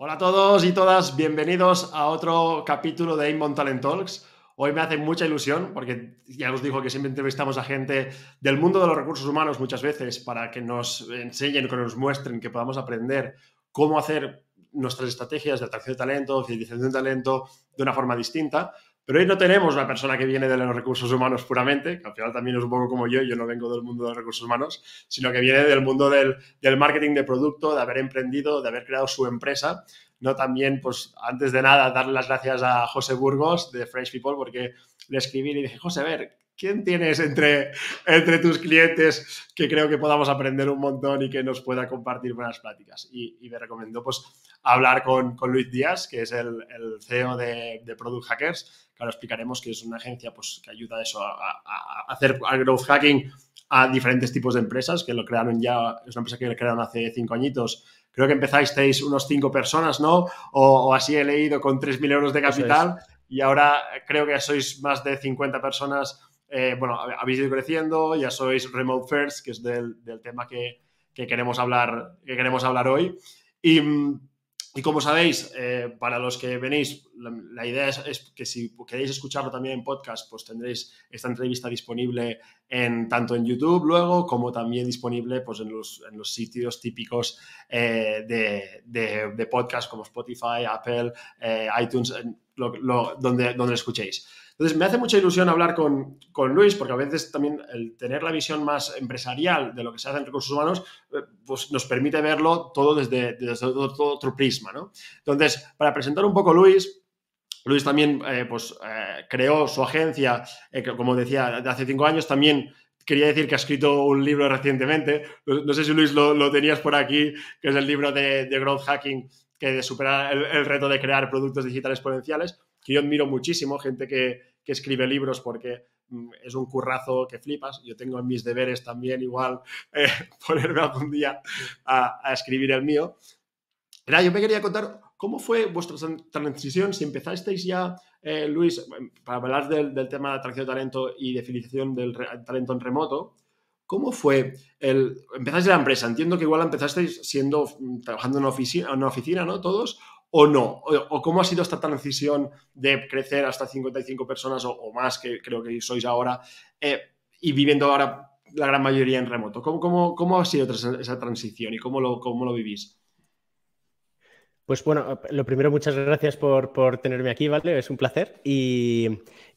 Hola a todos y todas, bienvenidos a otro capítulo de Inbound Talent Talks. Hoy me hace mucha ilusión porque ya os digo que siempre entrevistamos a gente del mundo de los recursos humanos muchas veces para que nos enseñen, que nos muestren, que podamos aprender cómo hacer nuestras estrategias de atracción de talento, fidelización de talento de una forma distinta. Pero hoy no tenemos una persona que viene de los recursos humanos puramente, que al final también es un poco como yo, yo no vengo del mundo de los recursos humanos, sino que viene del mundo del, marketing de producto, de haber emprendido, de haber creado su empresa. No también, pues antes de nada, darle las gracias a José Burgos de Fresh People, porque le escribí y le dije, José, a ver, ¿quién tienes entre, entre tus clientes que creo que podamos aprender un montón y que nos pueda compartir buenas pláticas? Y, me recomendó pues hablar con, con, Luis Díaz, que es el, el CEO de, de, Product Hackers, que ahora explicaremos que es una agencia pues, que ayuda a eso, a, hacer growth hacking a diferentes tipos de empresas, que lo crearon ya, es una empresa que lo crearon hace cinco añitos. Creo que empezáis unos cinco personas, ¿no? O, así he leído con 3.000 euros de capital y ahora creo que sois más de 50 personas eh, bueno, habéis ido creciendo, ya sois Remote First, que es del, tema que, queremos hablar, que queremos hablar hoy. Y, como sabéis, eh, para los que venís, la, idea es, que si queréis escucharlo también en podcast, pues tendréis esta entrevista disponible en, tanto en YouTube luego como también disponible pues, en, los, sitios típicos eh, de, podcast como Spotify, Apple, iTunes, donde, donde lo escuchéis. Entonces, me hace mucha ilusión hablar con, Luis, porque a veces también el tener la visión más empresarial de lo que se hace en recursos humanos, eh, pues nos permite verlo todo desde, desde otro, prisma, ¿no? Entonces, para presentar un poco Luis, Luis también eh, pues, eh, creó su agencia, como decía, de hace cinco años. También quería decir que ha escrito un libro recientemente. No, sé si Luis lo, tenías por aquí, que es el libro de, Growth Hacking, que de superar el, reto de crear productos digitales exponenciales que yo admiro muchísimo, gente que, escribe libros porque mm, es un currazo que flipas. Yo tengo en mis deberes también igual eh, ponerme algún día a, escribir el mío. Era, yo me quería contar cómo fue vuestra transición, si empezasteis ya, eh, Luis, para hablar del, tema de atracción de talento y de fidelización del talento en remoto, ¿Cómo fue el. Empezasteis la empresa? Entiendo que igual empezasteis siendo. Mm, trabajando en una oficina, una oficina, ¿no? Todos o no? O, cómo ha sido esta transición de crecer hasta 55 personas o, más, que creo que sois ahora, eh, y viviendo ahora la gran mayoría en remoto? ¿Cómo, cómo, ha sido esa transición y cómo lo, cómo lo vivís? Pues bueno, lo primero, muchas gracias por, tenerme aquí, ¿vale? Es un placer. Y,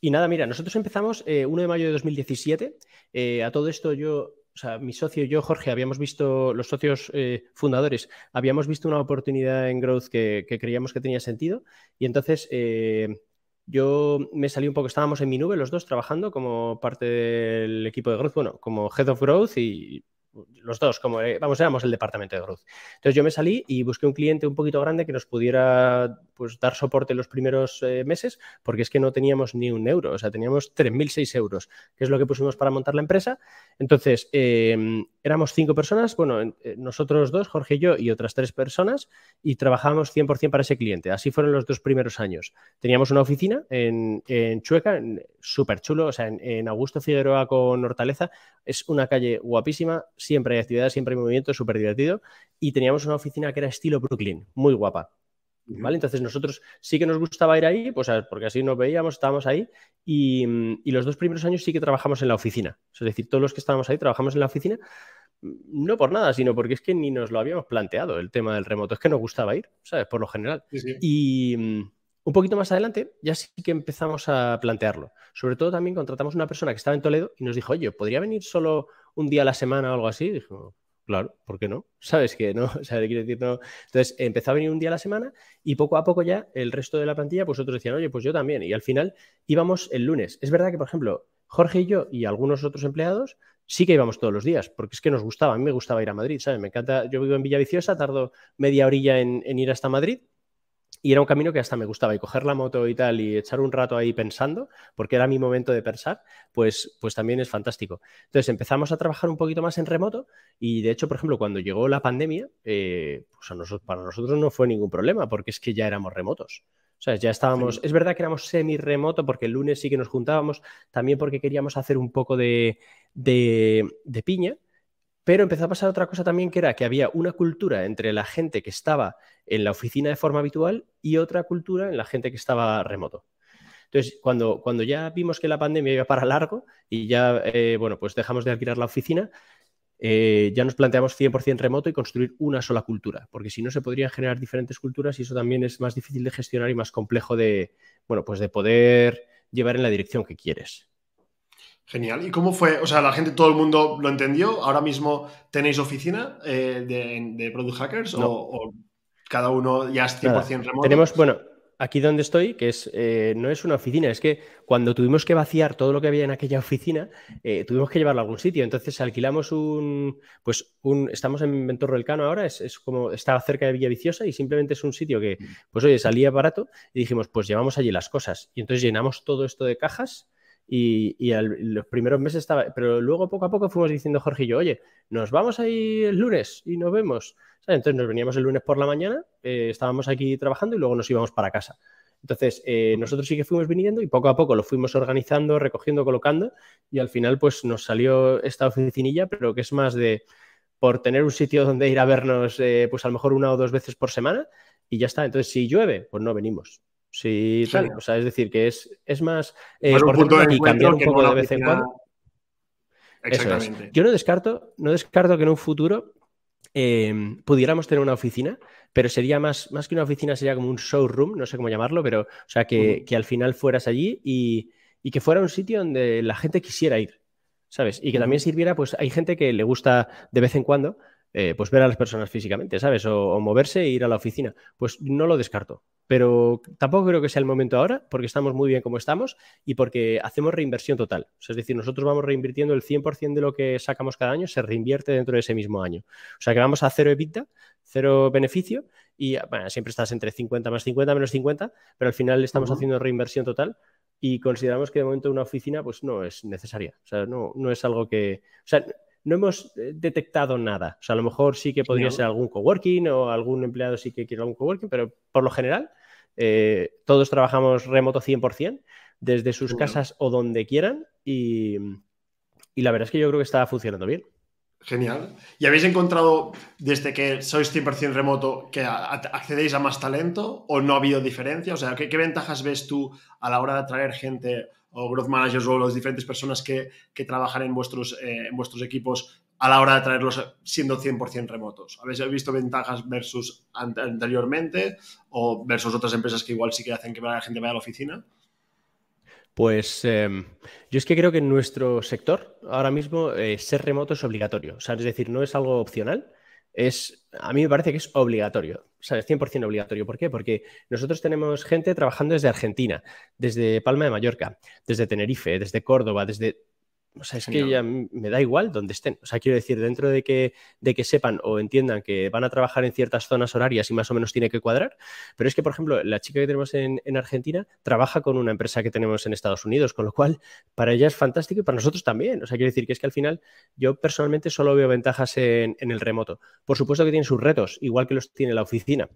nada, mira, nosotros empezamos 1 eh, de mayo de 2017. Eh, a todo esto yo o sea, mi socio y yo, Jorge, habíamos visto, los socios eh, fundadores, habíamos visto una oportunidad en Growth que, creíamos que tenía sentido y entonces eh, yo me salí un poco, estábamos en mi nube los dos trabajando como parte del equipo de Growth, bueno, como Head of Growth y los dos, como eh, vamos, éramos el departamento de growth. Entonces yo me salí y busqué un cliente un poquito grande que nos pudiera pues, dar soporte los primeros eh, meses, porque es que no teníamos ni un euro, o sea, teníamos 3.006 euros, que es lo que pusimos para montar la empresa. Entonces, em, éramos cinco personas, bueno, eh, nosotros dos, Jorge y yo, y otras tres personas, y trabajábamos 100% para ese cliente. Así fueron los dos primeros años. Teníamos una oficina en, Chueca, súper chulo, o sea, en, en Augusto Figueroa con Hortaleza, es una calle guapísima siempre hay actividad, siempre hay movimiento, súper divertido. Y teníamos una oficina que era estilo Brooklyn, muy guapa. ¿Vale? Entonces nosotros sí que nos gustaba ir ahí, pues porque así nos veíamos, estábamos ahí y, los dos primeros años sí que trabajamos en la oficina. Es decir, todos los que estábamos ahí trabajamos en la oficina, no por nada, sino porque es que ni nos lo habíamos planteado el tema del remoto, es que nos gustaba ir, ¿sabes? Por lo general. Y mm, un poquito más adelante ya sí que empezamos a plantearlo. Sobre todo también contratamos una persona que estaba en Toledo y nos dijo, oye, ¿podría venir solo un día a la semana o algo así? dijo, claro, ¿por qué no? ¿Sabes que no? O sea, quiero decir, no. Entonces empezó a venir un día a la semana y poco a poco ya el resto de la plantilla, pues otros decían, oye, pues yo también. Y al final íbamos el lunes. Es verdad que, por ejemplo, Jorge y yo y algunos otros empleados sí que íbamos todos los días, porque es que nos gustaba, a mí me gustaba ir a Madrid, ¿sabes? Me encanta, yo vivo en Villaviciosa, tardo media orilla en ir hasta Madrid Y era un camino que hasta me gustaba. Y coger la moto y tal y echar un rato ahí pensando, porque era mi momento de pensar, pues, pues también es fantástico. Entonces empezamos a trabajar un poquito más en remoto y de hecho, por ejemplo, cuando llegó la pandemia, eh, pues nosotros, para nosotros no fue ningún problema, porque es que ya éramos remotos. O sea, ya estábamos, es verdad que éramos semi-remoto porque el lunes sí que nos juntábamos, también porque queríamos hacer un poco de, de, de piña, pero empezó a pasar otra cosa también que era que había una cultura entre la gente que estaba en la oficina de forma habitual y otra cultura en la gente que estaba remoto. Entonces, cuando, cuando ya vimos que la pandemia iba para largo y ya, eh, bueno, pues dejamos de alquilar la oficina, eh, ya nos planteamos 100% remoto y construir una sola cultura, porque si no se podrían generar diferentes culturas y eso también es más difícil de gestionar y más complejo de, bueno, pues de poder llevar en la dirección que quieres. Genial. ¿Y cómo fue? O sea, la gente, todo el mundo lo entendió. ¿Ahora mismo tenéis oficina eh, de, Product Hackers o, cada uno ya es 100% remoto? Tenemos, bueno, aquí donde estoy, que es, eh, no es una oficina, es que cuando tuvimos que vaciar todo lo que había en aquella oficina, eh, tuvimos que llevarlo a algún sitio. Entonces alquilamos un, pues un, estamos en Ventorro del Cano ahora, es, como, estaba cerca de Villa Viciosa y simplemente es un sitio que, pues oye, salía barato y dijimos, pues llevamos allí las cosas. Y entonces llenamos todo esto de cajas y, los primeros meses estaba, pero luego poco a poco fuimos diciendo Jorge y yo, oye, nos vamos ahí el lunes y nos vemos. Entonces nos veníamos el lunes por la mañana, eh, estábamos aquí trabajando y luego nos íbamos para casa. Entonces, eh, nosotros sí que fuimos viniendo y poco a poco lo fuimos organizando, recogiendo, colocando y al final pues nos salió esta oficinilla, pero que es más de por tener un sitio donde ir a vernos eh, pues a lo mejor una o dos veces por semana y ya está. Entonces, si llueve, pues no venimos. Sí, tal. O sea, es decir, que es, es más eh, y cambiar un poco de vez en cuando. Exactamente. Yo no descarto, no descarto que en un futuro em, pudiéramos tener una oficina, pero sería más, más que una oficina, sería como un showroom, no sé cómo llamarlo, pero o sea, que, al final fueras allí y, que fuera un sitio donde la gente quisiera ir, ¿sabes? Y que también sirviera, pues hay gente que le gusta de vez en cuando, eh, pues ver a las personas físicamente, ¿sabes? O, moverse e ir a la oficina. Pues no lo descarto. Pero tampoco creo que sea el momento ahora, porque estamos muy bien como estamos y porque hacemos reinversión total. es decir, nosotros vamos reinvirtiendo el 100% de lo que sacamos cada año, se reinvierte dentro de ese mismo año. O sea que vamos a cero EBITDA, cero beneficio y bueno, siempre estás entre 50 más 50 menos 50, pero al final estamos haciendo reinversión total y consideramos que de momento una oficina pues no es necesaria. O sea, no, no es algo que... O sea, no hemos eh, detectado nada. O sea, a lo mejor sí que podría ser algún coworking o algún empleado sí que quiere algún coworking, pero por lo general eh, todos trabajamos remoto 100% desde sus casas o donde quieran y, la verdad es que yo creo que está funcionando bien. Genial. ¿Y habéis encontrado desde que sois 100% remoto que accedéis a más talento o no ha habido diferencia? O sea, ¿qué, ventajas ves tú a la hora de atraer gente o growth managers o las diferentes personas que, trabajan en vuestros, eh, en vuestros equipos a la hora de traerlos siendo 100% remotos? ¿Habéis visto ventajas versus anteriormente o versus otras empresas que igual sí que hacen que la gente vaya a la oficina? Pues em, yo es que creo que en nuestro sector ahora mismo eh, ser remoto es obligatorio. Es decir, no es algo opcional, es, a mí me parece que es obligatorio. O sea, es 100% obligatorio. ¿Por qué? Porque nosotros tenemos gente trabajando desde Argentina, desde Palma de Mallorca, desde Tenerife, desde Córdoba, desde o sea, es que ya me da igual donde estén. O sea, quiero decir, dentro de que, de que sepan o entiendan que van a trabajar en ciertas zonas horarias y más o menos tiene que cuadrar. Pero es que, por ejemplo, la chica que tenemos en, Argentina trabaja con una empresa que tenemos en Estados Unidos, con lo cual para ella es fantástico y para nosotros también. O sea, quiero decir que es que al final yo personalmente solo veo ventajas en, el remoto. Por supuesto que tiene sus retos, igual que los tiene la oficina.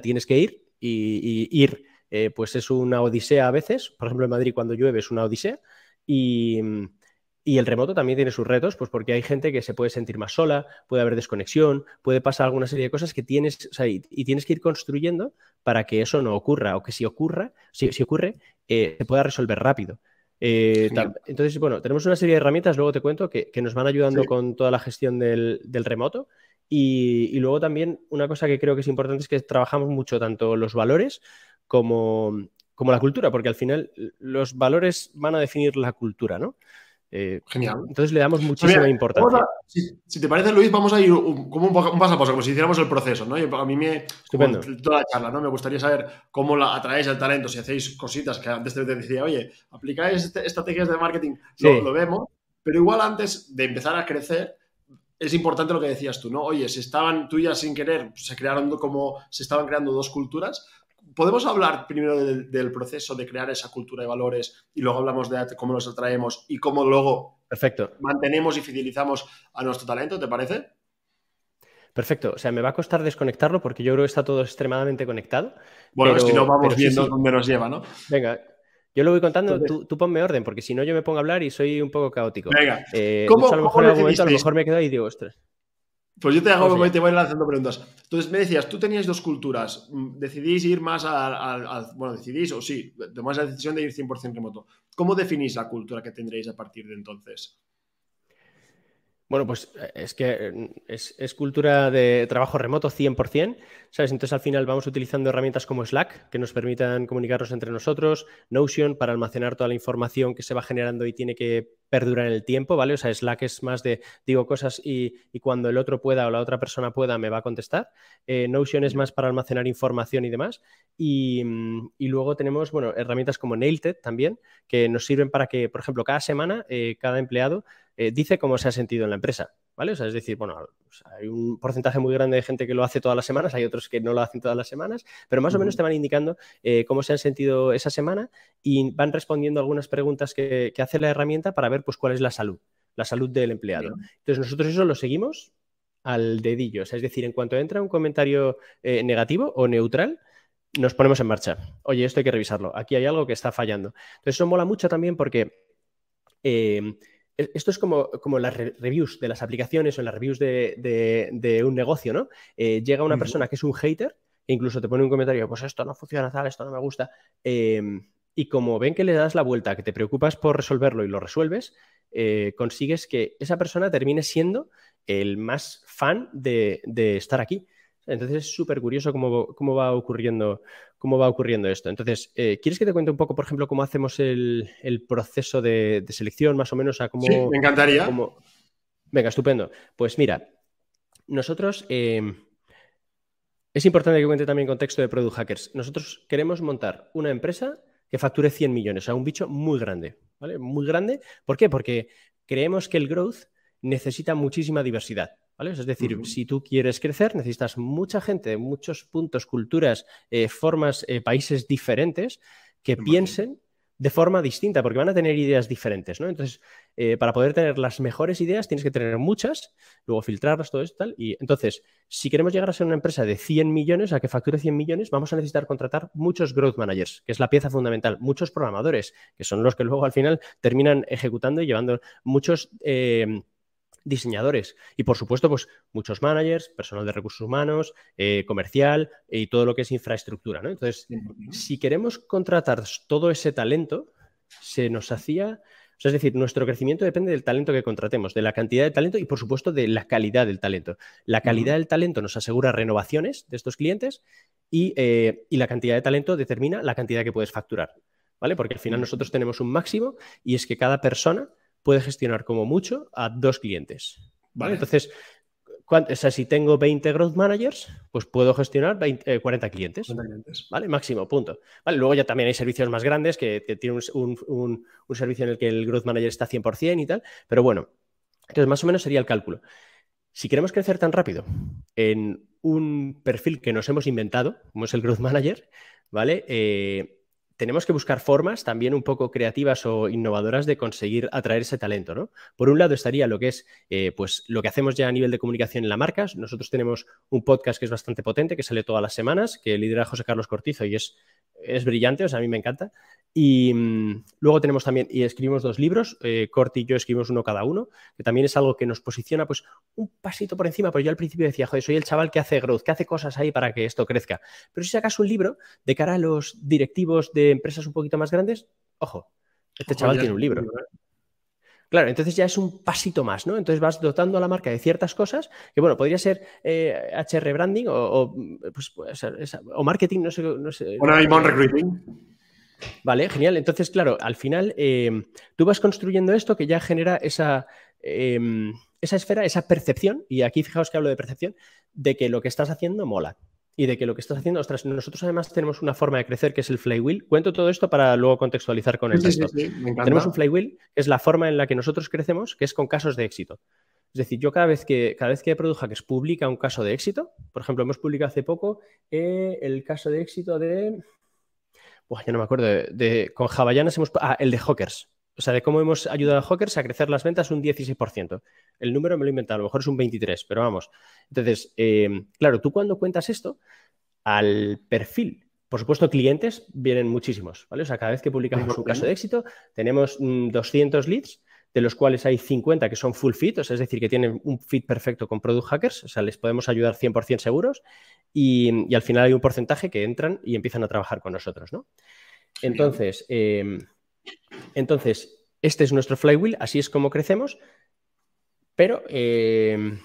Tienes que ir y, ir, eh, pues es una odisea a veces. Por ejemplo, en Madrid cuando llueve es una odisea y, el remoto también tiene sus retos, pues porque hay gente que se puede sentir más sola, puede haber desconexión, puede pasar alguna serie de cosas que tienes, y, tienes que ir construyendo para que eso no ocurra, o que si ocurra, si, ocurre, eh, se pueda resolver rápido. Eh, entonces, bueno, tenemos una serie de herramientas, luego te cuento, que, nos van ayudando con toda la gestión del, remoto. Y, y, luego también una cosa que creo que es importante es que trabajamos mucho tanto los valores como, como la cultura, porque al final los valores van a definir la cultura, ¿no? Eh, Genial. Entonces le damos muchísima importancia. si, te parece, Luis, vamos a ir como un, paso a paso, como si hiciéramos el proceso, ¿no? a mí me. Estupendo. Toda la charla, ¿no? Me gustaría saber cómo la, atraéis el talento, si hacéis cositas que antes te decía, oye, aplicáis este, estrategias de marketing, lo, lo vemos, pero igual antes de empezar a crecer, es importante lo que decías tú, ¿no? Oye, se estaban, tú ya sin querer, se crearon como, se estaban creando dos culturas. ¿Podemos hablar primero del, proceso de crear esa cultura de valores y luego hablamos de cómo los atraemos y cómo luego Perfecto. mantenemos y fidelizamos a nuestro talento, ¿te parece? Perfecto. O sea, me va a costar desconectarlo porque yo creo que está todo extremadamente conectado. Bueno, si no vamos viendo dónde nos lleva, ¿no? Venga, yo lo voy contando, tú, ponme orden, porque si no yo me pongo a hablar y soy un poco caótico. Venga, eh, a lo mejor en algún momento a lo mejor me quedo ahí y digo, ostras. Pues yo te hago, te voy lanzando preguntas. Entonces me decías, tú tenías dos culturas, mm, decidís ir más al, bueno, decidís o sí, tomás la decisión de ir 100% remoto. ¿Cómo definís la cultura que tendréis a partir de entonces? Bueno, pues eh, es que mm, es, cultura de trabajo remoto 100%, ¿sabes? Entonces al final vamos utilizando herramientas como Slack que nos permitan comunicarnos entre nosotros, Notion para almacenar toda la información que se va generando y tiene que perdurar en el tiempo, ¿vale? O sea, Slack es más de digo cosas y, cuando el otro pueda o la otra persona pueda me va a contestar. Eh, Notion es más para almacenar información y demás. Y, luego tenemos, bueno, herramientas como Nailed también, que nos sirven para que, por ejemplo, cada semana eh, cada empleado eh, dice cómo se ha sentido en la empresa. ¿Vale? O sea, es decir, bueno, hay un porcentaje muy grande de gente que lo hace todas las semanas, hay otros que no lo hacen todas las semanas, pero más o menos te van indicando eh, cómo se han sentido esa semana y van respondiendo algunas preguntas que, hace la herramienta para ver pues, cuál es la salud, la salud del empleado. Entonces, nosotros eso lo seguimos al dedillo. O sea, es decir, en cuanto entra un comentario eh, negativo o neutral, nos ponemos en marcha. Oye, esto hay que revisarlo. Aquí hay algo que está fallando. Entonces, eso mola mucho también porque e, esto es como, como las reviews de las aplicaciones o las reviews de, un negocio, ¿no? Eh, llega una persona que es un hater e incluso te pone un comentario, pues esto no funciona tal, esto no me gusta. Em, y como ven que le das la vuelta, que te preocupas por resolverlo y lo resuelves, eh, consigues que esa persona termine siendo el más fan de estar aquí. Entonces es súper curioso cómo, va ocurriendo, cómo va ocurriendo esto. Entonces, eh, ¿quieres que te cuente un poco, por ejemplo, cómo hacemos el, proceso de, selección, más o menos? A cómo, sí, me encantaría. Venga, estupendo. Pues mira, nosotros... Em, es importante que cuente también contexto de Product Hackers. Nosotros queremos montar una empresa que facture 100 millones, o sea, un bicho muy grande, ¿vale? Muy grande. ¿Por qué? Porque creemos que el growth necesita muchísima diversidad. Es decir, si tú quieres crecer, necesitas mucha gente de muchos puntos, culturas, eh, formas, eh, países diferentes que piensen de forma distinta, porque van a tener ideas diferentes, ¿no? Entonces, eh, para poder tener las mejores ideas, tienes que tener muchas, luego filtrarlas, todo esto tal. Y entonces, si queremos llegar a ser una empresa de 100 millones, a que facture 100 millones, vamos a necesitar contratar muchos growth managers, que es la pieza fundamental, muchos programadores, que son los que luego al final terminan ejecutando y llevando muchos diseñadores y por supuesto pues muchos managers, personal de recursos humanos, eh, comercial y todo lo que es infraestructura. ¿no? Entonces, si queremos contratar todo ese talento, se nos hacía, es decir, nuestro crecimiento depende del talento que contratemos, de la cantidad de talento y por supuesto de la calidad del talento. La calidad del talento nos asegura renovaciones de estos clientes y, eh, y la cantidad de talento determina la cantidad que puedes facturar. ¿Vale? Porque al final nosotros tenemos un máximo y es que cada persona puede gestionar como mucho a dos clientes. ¿vale? Entonces, o sea, si tengo 20 growth managers, pues puedo gestionar 40 eh, clientes. ¿Vale? Máximo, punto. ¿Vale? Luego ya también hay servicios más grandes que, tienen un, servicio en el que el growth manager está 100% y tal. Pero bueno, entonces más o menos sería el cálculo. Si queremos crecer tan rápido en un perfil que nos hemos inventado, como es el growth manager, ¿vale? Eh, tenemos que buscar formas también un poco creativas o innovadoras de conseguir atraer ese talento, ¿no? Por un lado estaría lo que es, eh, pues, lo que hacemos ya a nivel de comunicación en la marca. Nosotros tenemos un podcast que es bastante potente, que sale todas las semanas, que lidera José Carlos Cortizo y es es brillante, o sea, a mí me encanta. Y mm, luego tenemos también, y escribimos dos libros, eh, Corti y yo escribimos uno cada uno, que también es algo que nos posiciona pues un pasito por encima, pero yo al principio decía, joder, soy el chaval que hace growth, que hace cosas ahí para que esto crezca. Pero si sacas un libro de cara a los directivos de empresas un poquito más grandes, ojo, este chaval tiene un libro. Claro, entonces ya es un pasito más, ¿no? Entonces vas dotando a la marca de ciertas cosas que, bueno, podría ser HR eh, branding o, pues, o marketing, no sé. No sé bueno, recruiting. Vale, genial. Entonces, claro, al final em, tú vas construyendo esto que ya genera esa, em, esa esfera, esa percepción, y aquí fijaos que hablo de percepción, de que lo que estás haciendo mola y de que lo que estás haciendo, ostras, nosotros además tenemos una forma de crecer que es el flywheel. Cuento todo esto para luego contextualizar con el resto. tenemos un flywheel, que es la forma en la que nosotros crecemos, que es con casos de éxito. Es decir, yo cada vez que, cada vez que Product Hackers publica un caso de éxito, por ejemplo, hemos publicado hace poco eh, el caso de éxito de. Buah, ya no me acuerdo. De, con Javallanas hemos. Ah, el de Hawkers. O sea, de cómo hemos ayudado a Hawkers a crecer las ventas un 16%. El número me lo he inventado, a lo mejor es un 23%, pero vamos. Entonces, eh, claro, tú cuando cuentas esto, al perfil por supuesto, clientes vienen muchísimos, ¿vale? O sea, cada vez que publicamos un caso de éxito, tenemos 200 mm, leads, de los cuales hay 50 que son full fit, o sea, es decir, que tienen un fit perfecto con Product Hackers, o sea, les podemos ayudar 100% seguros, y, al final hay un porcentaje que entran y empiezan a trabajar con nosotros, ¿no? Entonces, em, entonces, este es nuestro flywheel, así es como crecemos, pero, em,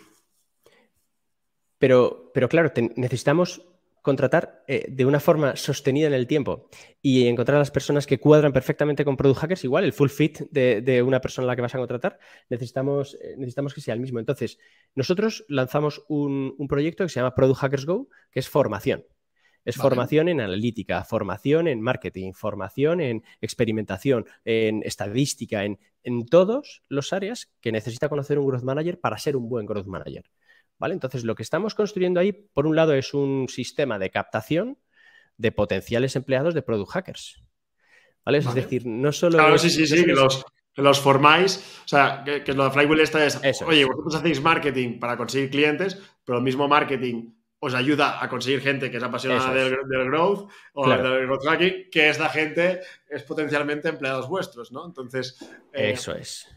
pero, claro, necesitamos contratar eh, de una forma sostenida en el tiempo y encontrar a las personas que cuadran perfectamente con Product Hackers, igual el full fit de, una persona a la que vas a contratar, necesitamos, eh, necesitamos que sea el mismo. Entonces, nosotros lanzamos un, proyecto que se llama Product Hackers Go, que es formación. Es formación en analítica, formación en marketing, formación en experimentación, en estadística, en, en todos los áreas que necesita conocer un growth manager para ser un buen growth manager. ¿vale? Entonces, lo que estamos construyendo ahí, por un lado, es un sistema de captación de potenciales empleados de product hackers. ¿Vale? Es decir, no solo. Claro, sí, sí, sí, que los, formáis. O sea, que, lo de Flywheel esta es, oye, vosotros hacéis marketing para conseguir clientes, pero el mismo marketing os ayuda a conseguir gente que es apasionada del, growth o del growth hacking, que esta gente es potencialmente empleados vuestros, ¿no? Entonces. Eh, Eso es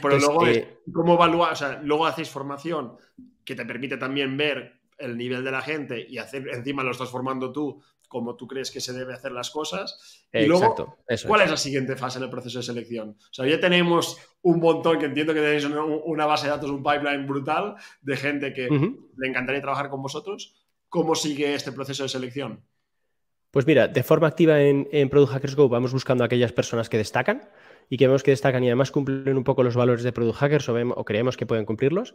pero luego, eh, ¿cómo evaluar? O sea, luego hacéis formación que te permite también ver el nivel de la gente y hacer, encima lo estás formando tú como tú crees que se debe hacer las cosas. Y luego, ¿cuál es. la siguiente fase en el proceso de selección? O sea, ya tenemos un montón, que entiendo que tenéis una, base de datos, un pipeline brutal de gente que le encantaría trabajar con vosotros. ¿Cómo sigue este proceso de selección? Pues mira, de forma activa en, en Product Hackers Go vamos buscando a aquellas personas que destacan y que vemos que destacan y además cumplen un poco los valores de Product Hackers o, creemos que pueden cumplirlos.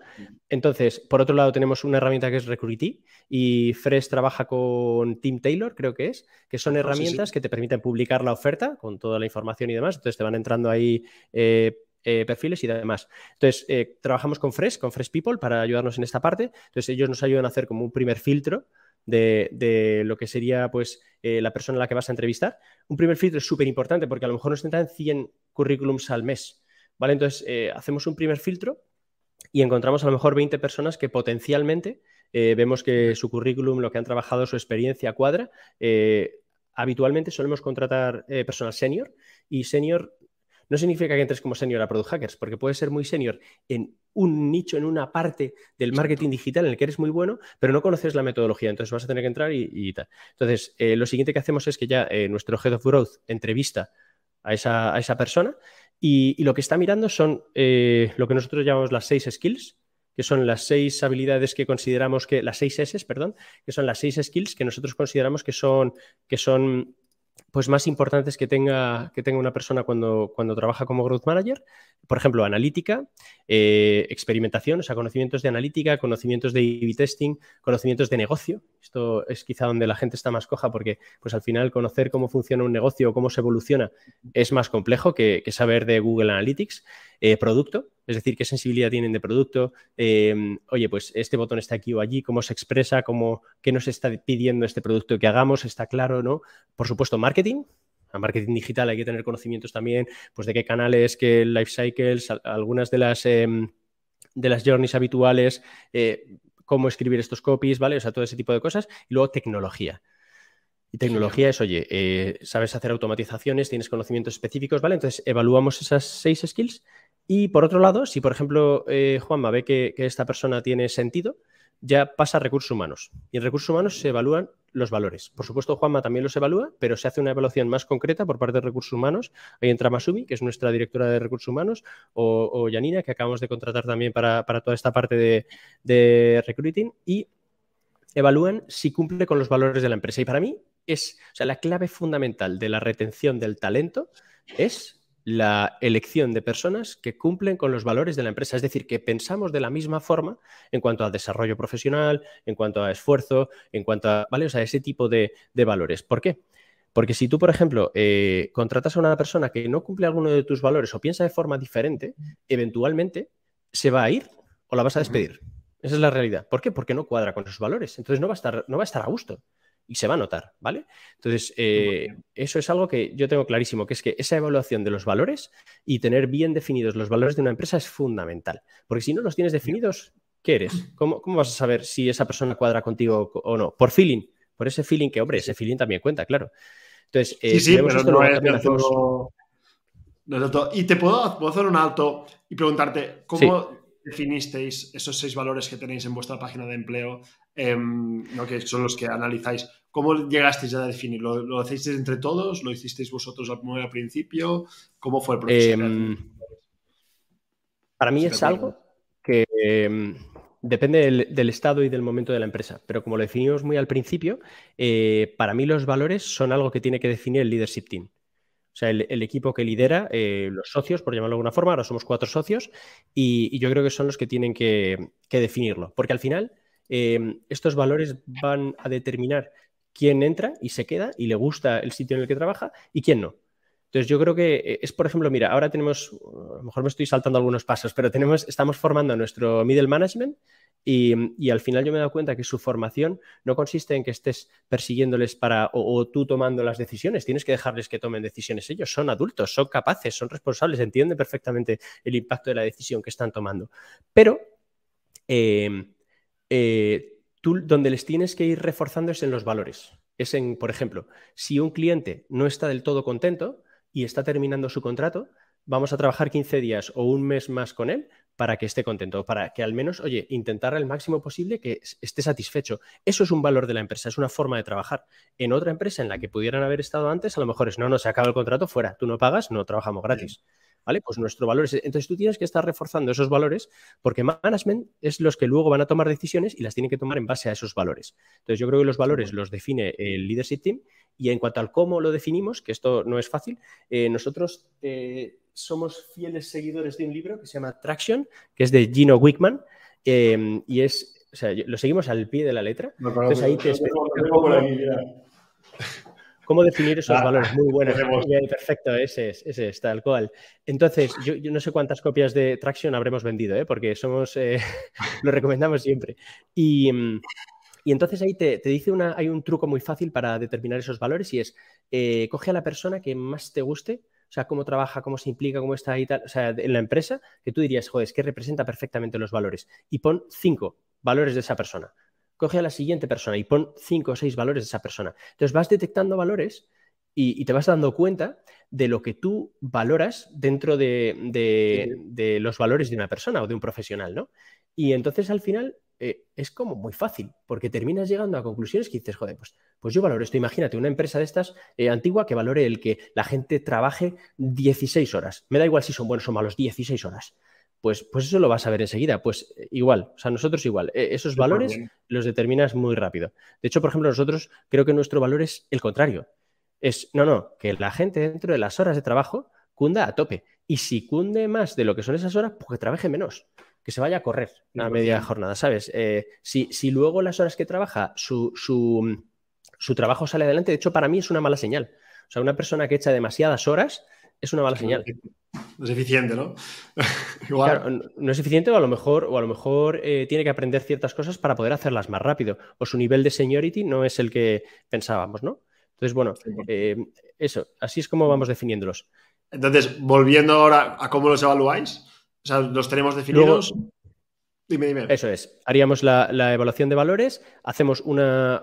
Entonces, por otro lado, tenemos una herramienta que es Recruity y Fresh trabaja con Team Taylor, creo que es, que son herramientas que te permiten publicar la oferta con toda la información y demás. Entonces, te van entrando ahí. Eh, eh, perfiles y demás. Entonces, eh, trabajamos con Fresh, con Fresh People para ayudarnos en esta parte. Entonces, ellos nos ayudan a hacer como un primer filtro de, lo que sería pues eh, la persona a la que vas a entrevistar. Un primer filtro es súper importante porque a lo mejor nos entran 100 currículums al mes. ¿vale? Entonces, eh, hacemos un primer filtro y encontramos a lo mejor 20 personas que potencialmente eh, vemos que su currículum, lo que han trabajado, su experiencia cuadra. habitualmente solemos contratar personas senior y senior no significa que entres como senior a Product Hackers, porque puedes ser muy senior en un nicho, en una parte del marketing digital en el que eres muy bueno, pero no conoces la metodología, entonces vas a tener que entrar y, tal. Entonces, eh, lo siguiente que hacemos es que ya eh, nuestro Head of Growth entrevista a esa, persona. Y, lo que está mirando son eh, lo que nosotros llamamos las seis skills, que son las seis habilidades que consideramos que, las seis S, perdón, que son las seis skills que nosotros consideramos que son, que son pues más importantes que tenga, que tenga una persona cuando, cuando trabaja como growth manager. Por ejemplo, analítica, eh, experimentación, o sea, conocimientos de analítica, conocimientos de A-B testing, conocimientos de negocio. Esto es quizá donde la gente está más coja porque pues al final conocer cómo funciona un negocio o cómo se evoluciona es más complejo que, saber de Google Analytics. Eh, producto, es decir, qué sensibilidad tienen de producto, em, oye, pues este botón está aquí o allí, cómo se expresa, cómo, qué nos está pidiendo este producto que hagamos, está claro, ¿no? Por supuesto, marketing. A marketing digital hay que tener conocimientos también, pues de qué canales, qué life cycles, algunas de las, em, de las journeys habituales, eh, cómo escribir estos copies, ¿vale? O sea, todo ese tipo de cosas. Y luego tecnología. Y tecnología es, oye, eh, sabes hacer automatizaciones, tienes conocimientos específicos, ¿vale? Entonces evaluamos esas seis skills y por otro lado, si por ejemplo eh, Juanma ve que, esta persona tiene sentido, ya pasa a recursos humanos. Y en recursos humanos se evalúan los valores. Por supuesto, Juanma también los evalúa, pero se hace una evaluación más concreta por parte de recursos humanos. Ahí entra Masumi, que es nuestra directora de recursos humanos, o, Yanina, que acabamos de contratar también para, toda esta parte de, de recruiting, y evalúan si cumple con los valores de la empresa. Y para mí es, o sea, la clave fundamental de la retención del talento es la elección de personas que cumplen con los valores de la empresa. Es decir, que pensamos de la misma forma en cuanto a desarrollo profesional, en cuanto a esfuerzo, en cuanto a, ¿vale? O sea, ese tipo de, valores. ¿Por qué? Porque si tú, por ejemplo, eh, contratas a una persona que no cumple alguno de tus valores o piensa de forma diferente, eventualmente se va a ir o la vas a despedir. Esa es la realidad. ¿Por qué? Porque no cuadra con sus valores. Entonces no va a estar, no va a, estar a gusto y se va a notar, ¿vale? Entonces, eh, eso es algo que yo tengo clarísimo, que es que esa evaluación de los valores y tener bien definidos los valores de una empresa es fundamental. Porque si no los tienes definidos, ¿qué eres? ¿Cómo, vas a saber si esa persona cuadra contigo o no? Por feeling, por ese feeling que, hombre, ese feeling también cuenta, claro. Entonces, eh, sí, sí, pero no es Y te puedo, hacer un alto y preguntarte, ¿cómo definisteis esos seis valores que tenéis en vuestra página de empleo, em, que son los que analizáis? ¿Cómo llegasteis a definirlo? ¿Lo, hacéis entre todos? ¿Lo hicisteis vosotros al, principio? ¿Cómo fue el proceso? Em, para mí es algo que em, depende del, estado y del momento de la empresa, pero como lo definimos muy al principio, eh, para mí los valores son algo que tiene que definir el leadership team. O sea, el, equipo que lidera, eh, los socios, por llamarlo de alguna forma, ahora somos cuatro socios, y, yo creo que son los que tienen que, definirlo. Porque al final, em, estos valores van a determinar quién entra y se queda y le gusta el sitio en el que trabaja y quién no. Entonces, yo creo que eh, es, por ejemplo, mira, ahora tenemos, a lo mejor me estoy saltando algunos pasos, pero tenemos, estamos formando nuestro middle management y, al final yo me he dado cuenta que su formación no consiste en que estés persiguiéndoles para o, tú tomando las decisiones, tienes que dejarles que tomen decisiones. Ellos son adultos, son capaces, son responsables, entienden perfectamente el impacto de la decisión que están tomando. Pero em, eh, tú donde les tienes que ir reforzando es en los valores. Es en, por ejemplo, si un cliente no está del todo contento y está terminando su contrato, vamos a trabajar 15 días o un mes más con él para que esté contento, para que al menos, oye, intentar el máximo posible que esté satisfecho. Eso es un valor de la empresa, es una forma de trabajar. En otra empresa en la que pudieran haber estado antes, a lo mejor es, no, no, se acaba el contrato, fuera, tú no pagas, no trabajamos gratis. ¿Vale? Pues nuestro valor es. Entonces tú tienes que estar reforzando esos valores porque management es los que luego van a tomar decisiones y las tienen que tomar en base a esos valores. Entonces yo creo que los valores los define el leadership team y en cuanto al cómo lo definimos, que esto no es fácil, eh, nosotros eh, somos fieles seguidores de un libro que se llama Traction, que es de Gino Wickman, em, y es, o sea, lo seguimos al pie de la letra. Entonces ahí te cómo, definir esos ah, valores. Muy bueno. Perfecto, ese es, ese es, tal cual. Entonces, yo, no sé cuántas copias de Traction habremos vendido, ¿eh? porque somos, eh, lo recomendamos siempre. Y, em, y entonces ahí te, dice una, hay un truco muy fácil para determinar esos valores y es, eh, coge a la persona que más te guste, o sea, cómo trabaja, cómo se implica, cómo está ahí, tal, o sea, en la empresa, que tú dirías, joder, es que representa perfectamente los valores. Y pon cinco valores de esa persona. Coge a la siguiente persona y pon cinco o seis valores de esa persona. Entonces vas detectando valores y, te vas dando cuenta de lo que tú valoras dentro de, de, los valores de una persona o de un profesional, ¿no? Y entonces al final eh, es como muy fácil, porque terminas llegando a conclusiones que dices, joder, pues, pues yo valoro esto. Imagínate una empresa de estas eh, antigua que valore el que la gente trabaje 16 horas. Me da igual si son buenos o malos, 16 horas. Pues, pues eso lo vas a ver enseguida. Pues eh, igual, o sea, nosotros igual. esos valores los determinas muy rápido. De hecho, por ejemplo, nosotros creo que nuestro valor es el contrario. Es, no, no, que la gente dentro de las horas de trabajo cunda a tope. Y si cunde más de lo que son esas horas, pues que trabaje menos que se vaya a correr una media jornada, ¿sabes? Eh, si, luego las horas que trabaja, su, trabajo sale adelante, de hecho, para mí es una mala señal. O sea, una persona que echa demasiadas horas es una mala señal. No es eficiente, ¿no? no es eficiente o a lo mejor, o a lo mejor eh, tiene que aprender ciertas cosas para poder hacerlas más rápido. O su nivel de seniority no es el que pensábamos, ¿no? Entonces, bueno, eh, eso, así es como vamos definiéndolos. Entonces, volviendo ahora a cómo los evaluáis, o sea, los tenemos definidos. Dime, dime. Eso es. Haríamos la, evaluación de valores, hacemos una,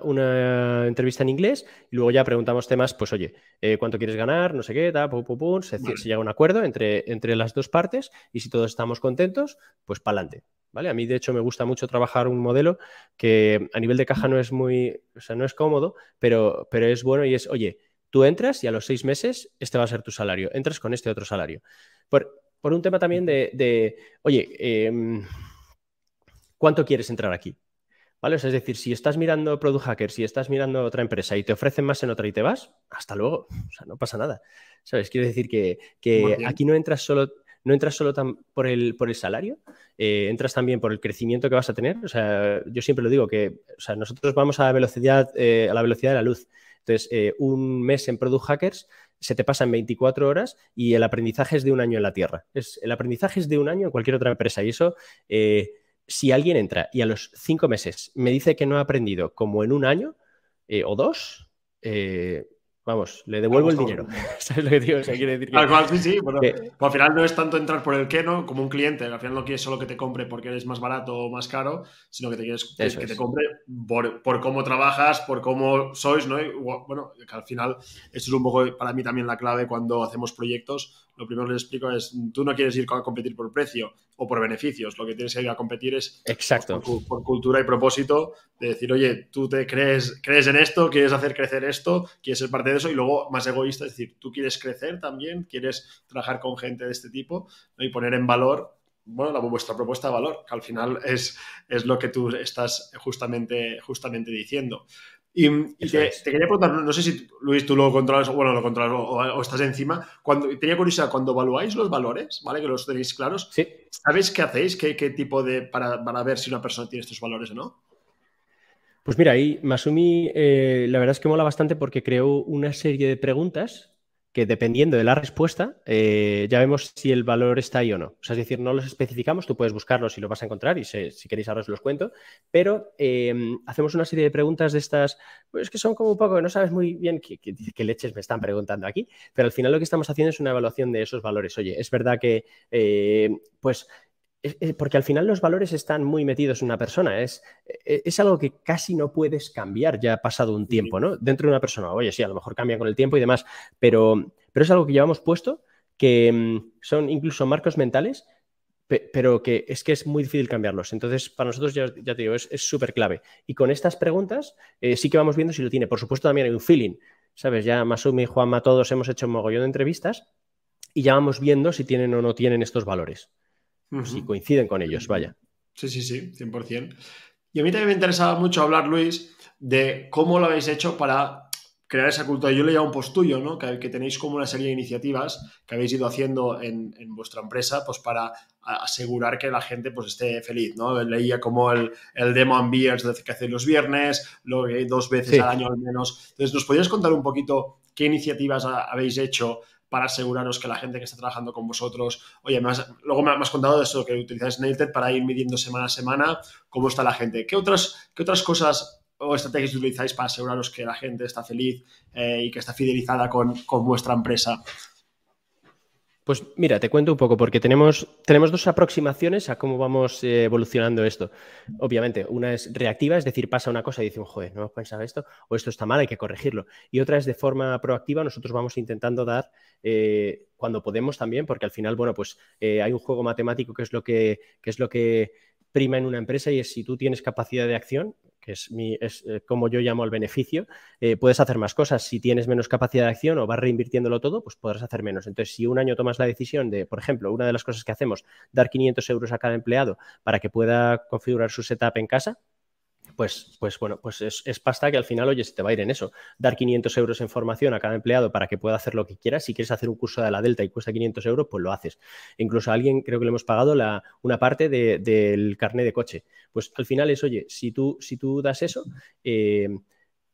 entrevista en inglés y luego ya preguntamos temas, pues oye, eh, ¿cuánto quieres ganar? No sé qué, ta, pum, pum, pum, se, llega a un acuerdo entre, entre las dos partes y si todos estamos contentos, pues para adelante. ¿Vale? A mí, de hecho, me gusta mucho trabajar un modelo que a nivel de caja no es muy, o sea, no es cómodo, pero, pero es bueno y es, oye, tú entras y a los seis meses este va a ser tu salario, entras con este otro salario. Por, por un tema también de, oye, em, ¿cuánto quieres entrar aquí? ¿Vale? es decir, si estás mirando Product Hacker, si estás mirando otra empresa y te ofrecen más en otra y te vas, hasta luego. O sea, no pasa nada. ¿Sabes? Quiero decir que, aquí no entras solo, no entras solo por, el, por el salario, eh, entras también por el crecimiento que vas a tener. O sea, yo siempre lo digo que nosotros vamos a, velocidad, eh, a la velocidad de la luz. Entonces, eh, un mes en Product Hackers se te pasa en 24 horas y el aprendizaje es de un año en la Tierra. Es, el aprendizaje es de un año en cualquier otra empresa y eso, eh, si alguien entra y a los cinco meses me dice que no ha aprendido como en un año eh, o dos, eh, Vamos, le devuelvo el dinero. ¿Sabes lo que digo? O sea, quiere decir que... Al cual, sí, sí. Bueno, pues al final no es tanto entrar por el que no, como un cliente. Al final no quieres solo que te compre porque eres más barato o más caro, sino que te quieres que te compre por, por, cómo trabajas, por cómo sois, ¿no? bueno, que al final esto es un poco para mí también la clave cuando hacemos proyectos lo primero que les explico es, tú no quieres ir a competir por precio o por beneficios, lo que tienes que ir a competir es Exacto. Por, cultura y propósito, de decir, oye, tú te crees, crees en esto, quieres hacer crecer esto, quieres ser parte de eso, y luego más egoísta, es decir, tú quieres crecer también, quieres trabajar con gente de este tipo y poner en valor bueno, la, vuestra propuesta de valor, que al final es, es lo que tú estás justamente, justamente diciendo. Y, te, quería preguntar, no sé si Luis tú lo controlas, bueno, lo controlas o, estás encima. Cuando, tenía curiosidad, cuando evaluáis los valores, ¿vale? Que los tenéis claros, sí. ¿sabéis qué hacéis? ¿Qué, qué tipo de. Para, para, ver si una persona tiene estos valores o no? Pues mira, ahí Masumi, eh, la verdad es que mola bastante porque creó una serie de preguntas que dependiendo de la respuesta, eh, ya vemos si el valor está ahí o no. Es decir, no los especificamos, tú puedes buscarlos y los vas a encontrar y si queréis ahora os los cuento, pero em, hacemos una serie de preguntas de estas, pues que son como un poco, no sabes muy bien qué, leches me están preguntando aquí, pero al final lo que estamos haciendo es una evaluación de esos valores. Oye, es verdad que, eh, pues, porque al final los valores están muy metidos en una persona. Es, e, es, algo que casi no puedes cambiar ya pasado un tiempo, ¿no? Dentro de una persona. Oye, sí, a lo mejor cambia con el tiempo y demás, pero, pero es algo que llevamos puesto, que mm, son incluso marcos mentales, pero que es que es muy difícil cambiarlos. Entonces, para nosotros, ya, te digo, es súper clave. Y con estas preguntas eh, sí que vamos viendo si lo tiene. Por supuesto, también hay un feeling. ¿Sabes? Ya Masumi, Juanma, todos hemos hecho un mogollón de entrevistas y ya vamos viendo si tienen o no tienen estos valores si coinciden con ellos, vaya. Sí, sí, sí, 100%. Y a mí también me interesaba mucho hablar, Luis, de cómo lo habéis hecho para crear esa cultura. Yo leía un post tuyo, ¿no? Que, tenéis como una serie de iniciativas que habéis ido haciendo en, vuestra empresa, pues para asegurar que la gente pues esté feliz, ¿no? Leía como el, el demo and beers que hacéis los viernes, lo que dos veces al año al menos. Entonces, ¿nos podrías contar un poquito qué iniciativas habéis hecho para aseguraros que la gente que está trabajando con vosotros, oye, luego me has contado de eso, que utilizáis Nailed para ir midiendo semana a semana cómo está la gente. ¿Qué otras, qué otras cosas o estrategias utilizáis para aseguraros que la gente está feliz eh, y que está fidelizada con, con vuestra empresa? Pues mira, te cuento un poco, porque tenemos, tenemos dos aproximaciones a cómo vamos eh, evolucionando esto. Obviamente, una es reactiva, es decir, pasa una cosa y dice, joder, no hemos pensado esto, o esto está mal, hay que corregirlo. Y otra es de forma proactiva, nosotros vamos intentando dar eh, cuando podemos también, porque al final, bueno, pues eh, hay un juego matemático que es lo que, que es lo que prima en una empresa y es si tú tienes capacidad de acción, que es, mi, es eh, como yo llamo el beneficio, eh, puedes hacer más cosas. Si tienes menos capacidad de acción o vas reinvirtiéndolo todo, pues podrás hacer menos. Entonces, si un año tomas la decisión de, por ejemplo, una de las cosas que hacemos, dar 500 euros a cada empleado para que pueda configurar su setup en casa, pues, pues bueno, pues es, pasta que al final, oye, se te va a ir en eso. Dar 500 euros en formación a cada empleado para que pueda hacer lo que quiera. Si quieres hacer un curso de la Delta y cuesta 500 euros, pues lo haces. Incluso a alguien creo que le hemos pagado una parte del carnet de coche. Pues al final es, oye, si tú, si tú das eso, eh,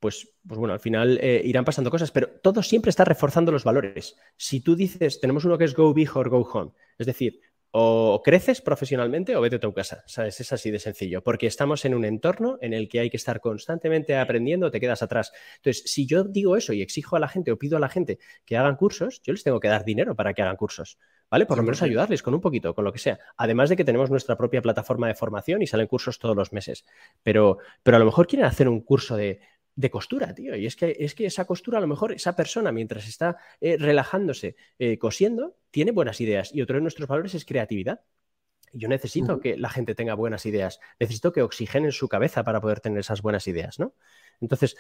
pues, pues, bueno, al final eh, irán pasando cosas, pero todo siempre está reforzando los valores. Si tú dices, tenemos uno que es go big or go home, es decir, o creces profesionalmente o vete a tu casa. ¿Sabes? Es así de sencillo, porque estamos en un entorno en el que hay que estar constantemente aprendiendo, te quedas atrás. Entonces, si yo digo eso y exijo a la gente o pido a la gente que hagan cursos, yo les tengo que dar dinero para que hagan cursos. ¿Vale? Por lo menos ayudarles con un poquito, con lo que sea. Además de que tenemos nuestra propia plataforma de formación y salen cursos todos los meses. Pero, pero a lo mejor quieren hacer un curso de de costura, tío. Y es que, es que esa costura, a lo mejor, esa persona, mientras está eh, relajándose, eh, cosiendo, tiene buenas ideas. Y otro de nuestros valores es creatividad. Yo necesito que la gente tenga buenas ideas. Necesito que oxigenen su cabeza para poder tener esas buenas ideas, ¿no? Entonces,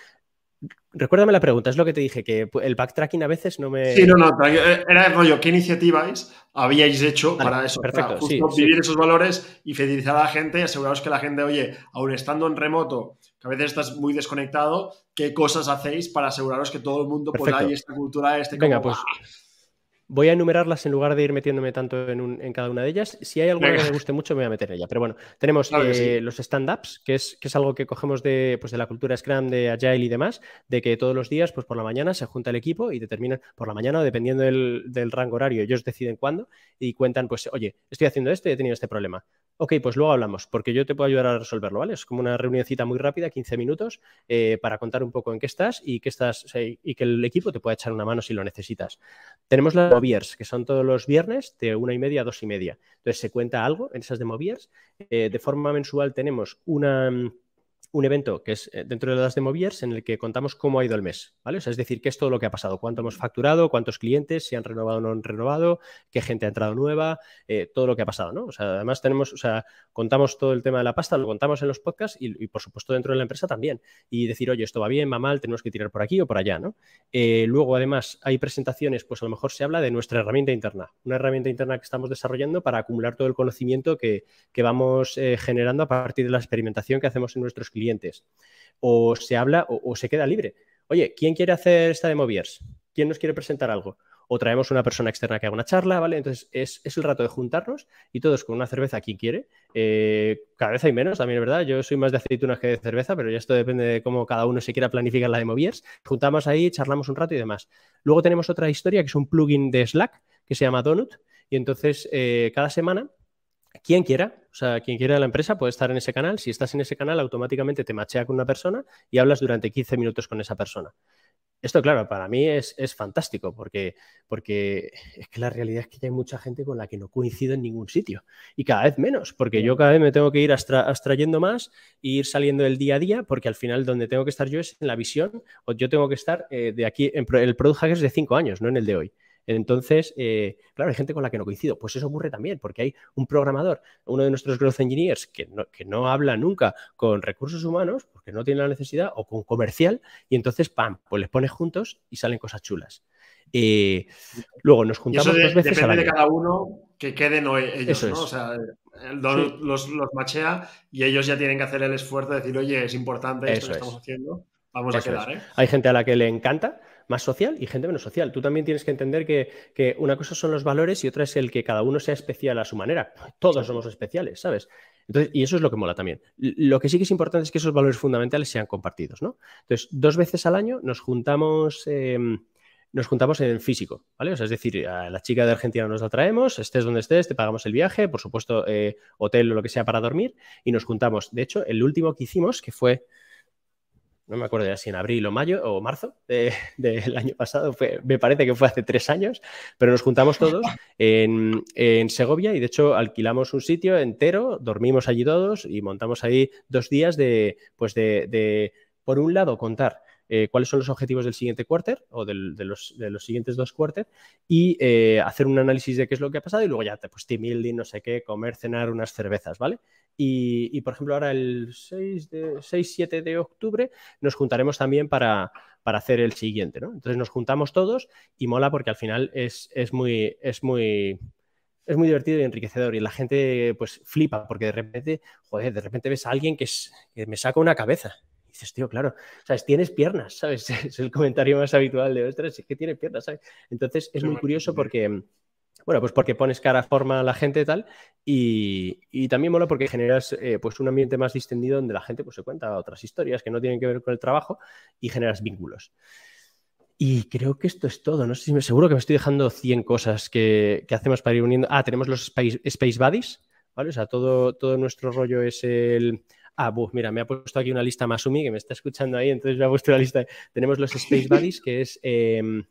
Recuérdame la pregunta, es lo que te dije, que el backtracking a veces no me. Sí, no, no, era el rollo, ¿qué iniciativas habíais hecho para eso? Perfecto, para vivir esos valores y fidelizar a la gente y aseguraros que la gente, oye, aún estando en remoto, que a veces estás muy desconectado, ¿qué cosas hacéis para aseguraros que todo el mundo pues, hay esta cultura, este Venga, pues. Voy a enumerarlas en lugar de ir metiéndome tanto en, cada una de ellas. Si hay alguna que me guste mucho, me voy a meter en ella. Pero bueno, tenemos eh, los stand-ups, que es, que es algo que cogemos de, pues de la cultura Scrum, de Agile y demás, de que todos los días, pues por la mañana se junta el equipo y determinan, por la mañana, dependiendo del, del rango horario, ellos deciden cuándo y cuentan, pues, oye, estoy haciendo esto y he tenido este problema. Ok, pues luego hablamos, porque yo te puedo ayudar a resolverlo, ¿vale? Es como una reunioncita muy rápida, 15 minutos, eh, para contar un poco en qué estás y, qué estás, y que el equipo te pueda echar una mano si lo necesitas. Tenemos las Que son todos los viernes de una y media a dos y media. Entonces se cuenta algo en esas de Moviers. Eh, de forma mensual tenemos una un evento que es eh, dentro de las Demoviers en el que contamos cómo ha ido el mes, ¿vale? es decir, qué es todo lo que ha pasado, cuánto hemos facturado, cuántos clientes, si han renovado o no han renovado, qué gente ha entrado nueva, eh, todo lo que ha pasado, ¿no? O sea, además tenemos, o sea, contamos todo el tema de la pasta, lo contamos en los podcasts y, por supuesto dentro de la empresa también. Y decir, oye, esto va bien, va mal, tenemos que tirar por aquí o por allá, ¿no? Eh, luego, además, hay presentaciones, pues a lo mejor se habla de nuestra herramienta interna, una herramienta interna que estamos desarrollando para acumular todo el conocimiento que, vamos generando a partir de la experimentación que hacemos en nuestros clientes clientes. O se habla o, se queda libre. Oye, ¿quién quiere hacer esta demo Moviers? ¿Quién nos quiere presentar algo? O traemos una persona externa que haga una charla, ¿vale? Entonces es, el rato de juntarnos y todos con una cerveza quien quiere. Eh, cada vez hay menos, también es verdad. Yo soy más de aceitunas que de cerveza, pero ya esto depende de cómo cada uno se quiera planificar la demo Moviers. Juntamos ahí, charlamos un rato y demás. Luego tenemos otra historia que es un plugin de Slack que se llama Donut. Y entonces eh, cada semana quien quiera, o sea, quien quiera de la empresa puede estar en ese canal. Si estás en ese canal, automáticamente te machea con una persona y hablas durante 15 minutos con esa persona. Esto, claro, para mí es, fantástico porque, porque es que la realidad es que hay mucha gente con la que no coincido en ningún sitio y cada vez menos, porque yo cada vez me tengo que ir abstrayendo más e ir saliendo del día a día, porque al final donde tengo que estar yo es en la visión, o yo tengo que estar eh, de aquí, en el Product Hackers de cinco años, no en el de hoy. Entonces, eh, claro, hay gente con la que no coincido. Pues eso ocurre también, porque hay un programador, uno de nuestros growth engineers, que no, que no habla nunca con recursos humanos, porque no tiene la necesidad, o con comercial, y entonces, pam, pues les pones juntos y salen cosas chulas. Eh, luego nos juntamos dos veces depende de cada uno que queden ellos, ¿no? O sea, los, machea y ellos ya tienen que hacer el esfuerzo de decir, oye, es importante esto que estamos haciendo, vamos a quedar, ¿eh? Hay gente a la que le encanta más social y gente menos social. Tú también tienes que entender que, una cosa son los valores y otra es el que cada uno sea especial a su manera. Todos somos especiales, ¿sabes? Entonces, y eso es lo que mola también. Lo que sí que es importante es que esos valores fundamentales sean compartidos, ¿no? Entonces, dos veces al año nos juntamos. Em, nos juntamos en físico, ¿vale? O sea, es decir, a la chica de Argentina nos la traemos, estés donde estés, te pagamos el viaje, por supuesto, eh, hotel o lo que sea para dormir, y nos juntamos. De hecho, el último que hicimos, que fue no me acuerdo ya si en abril o mayo o marzo del año pasado, me parece que fue hace tres años, pero nos juntamos todos en, Segovia y de hecho alquilamos un sitio entero, dormimos allí todos y montamos ahí dos días de, pues de por un lado, contar eh, cuáles son los objetivos del siguiente quarter o de, los, siguientes dos quarters y eh, hacer un análisis de qué es lo que ha pasado y luego ya, pues team building, no sé qué, comer, cenar unas cervezas, ¿vale? Y, por ejemplo, ahora el 6, de, 6, 7 de octubre nos juntaremos también para, hacer el siguiente, ¿no? Entonces nos juntamos todos y mola porque al final es, muy, es muy, es muy divertido y enriquecedor y la gente pues flipa porque de repente, joder, de repente ves a alguien que, es, que me saca una cabeza dices, tío, claro, ¿sabes? Tienes piernas, ¿sabes? Es el comentario más habitual de, ostras, es que tiene piernas, ¿sabes? Entonces es muy curioso porque, bueno, pues porque pones cara, forma a la gente y tal, y, también mola porque generas eh, pues un ambiente más distendido donde la gente pues se cuenta otras historias que no tienen que ver con el trabajo y generas vínculos. Y creo que esto es todo. No sé si me seguro que me estoy dejando 100 cosas que, hacemos para ir uniendo. Ah, tenemos los Space, Space Buddies, ¿vale? O sea, todo, todo nuestro rollo es el Ah, mira, me ha puesto aquí una lista Masumi que me está escuchando ahí, entonces me ha puesto la lista. Tenemos los Space Buddies, que es, em,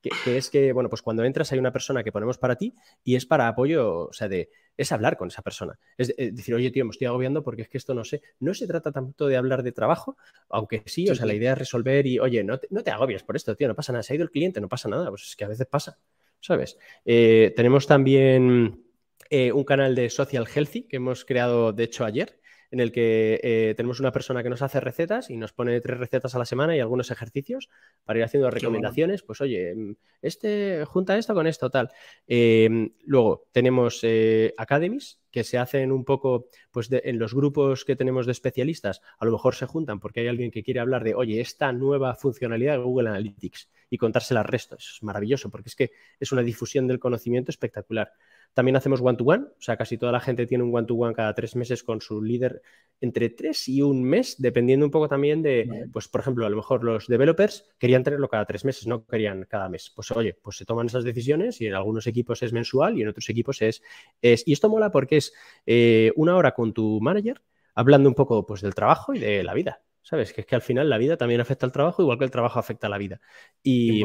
que, es que, bueno, pues cuando entras hay una persona que ponemos para ti y es para apoyo, o sea, de, es hablar con esa persona. Es, decir, oye, tío, me estoy agobiando porque es que esto no sé. No se trata tanto de hablar de trabajo, aunque sí, o sea, la idea es resolver y, oye, no te, no te agobies por esto, tío, no pasa nada. Se ha ido el cliente, no pasa nada. Pues es que a veces pasa, ¿sabes? Eh, tenemos también eh, un canal de Social Healthy que hemos creado, de hecho, ayer en el que eh, tenemos una persona que nos hace recetas y nos pone tres recetas a la semana y algunos ejercicios para ir haciendo recomendaciones. Pues oye, mm, este junta esto con esto, tal. Em, luego tenemos eh, academies que se hacen un poco, pues en los grupos que tenemos de especialistas, a lo mejor se juntan porque hay alguien que quiere hablar de, oye, esta nueva funcionalidad de Google Analytics y contársela al resto. Eso es maravilloso porque es que es una difusión del conocimiento espectacular. También hacemos one-to-one, o sea, casi toda la gente tiene un one-to-one cada tres meses con su líder entre tres y un mes, dependiendo un poco también de, pues, por ejemplo, a lo mejor los developers querían tenerlo cada tres meses, no querían cada mes. Pues oye, pues se toman esas decisiones y en algunos equipos es mensual y en otros equipos es... es y esto mola porque es eh, una hora con tu manager hablando un poco pues, del trabajo y de la vida. ¿Sabes? Que es que al final la vida también afecta al trabajo, igual que el trabajo afecta a la vida. Y,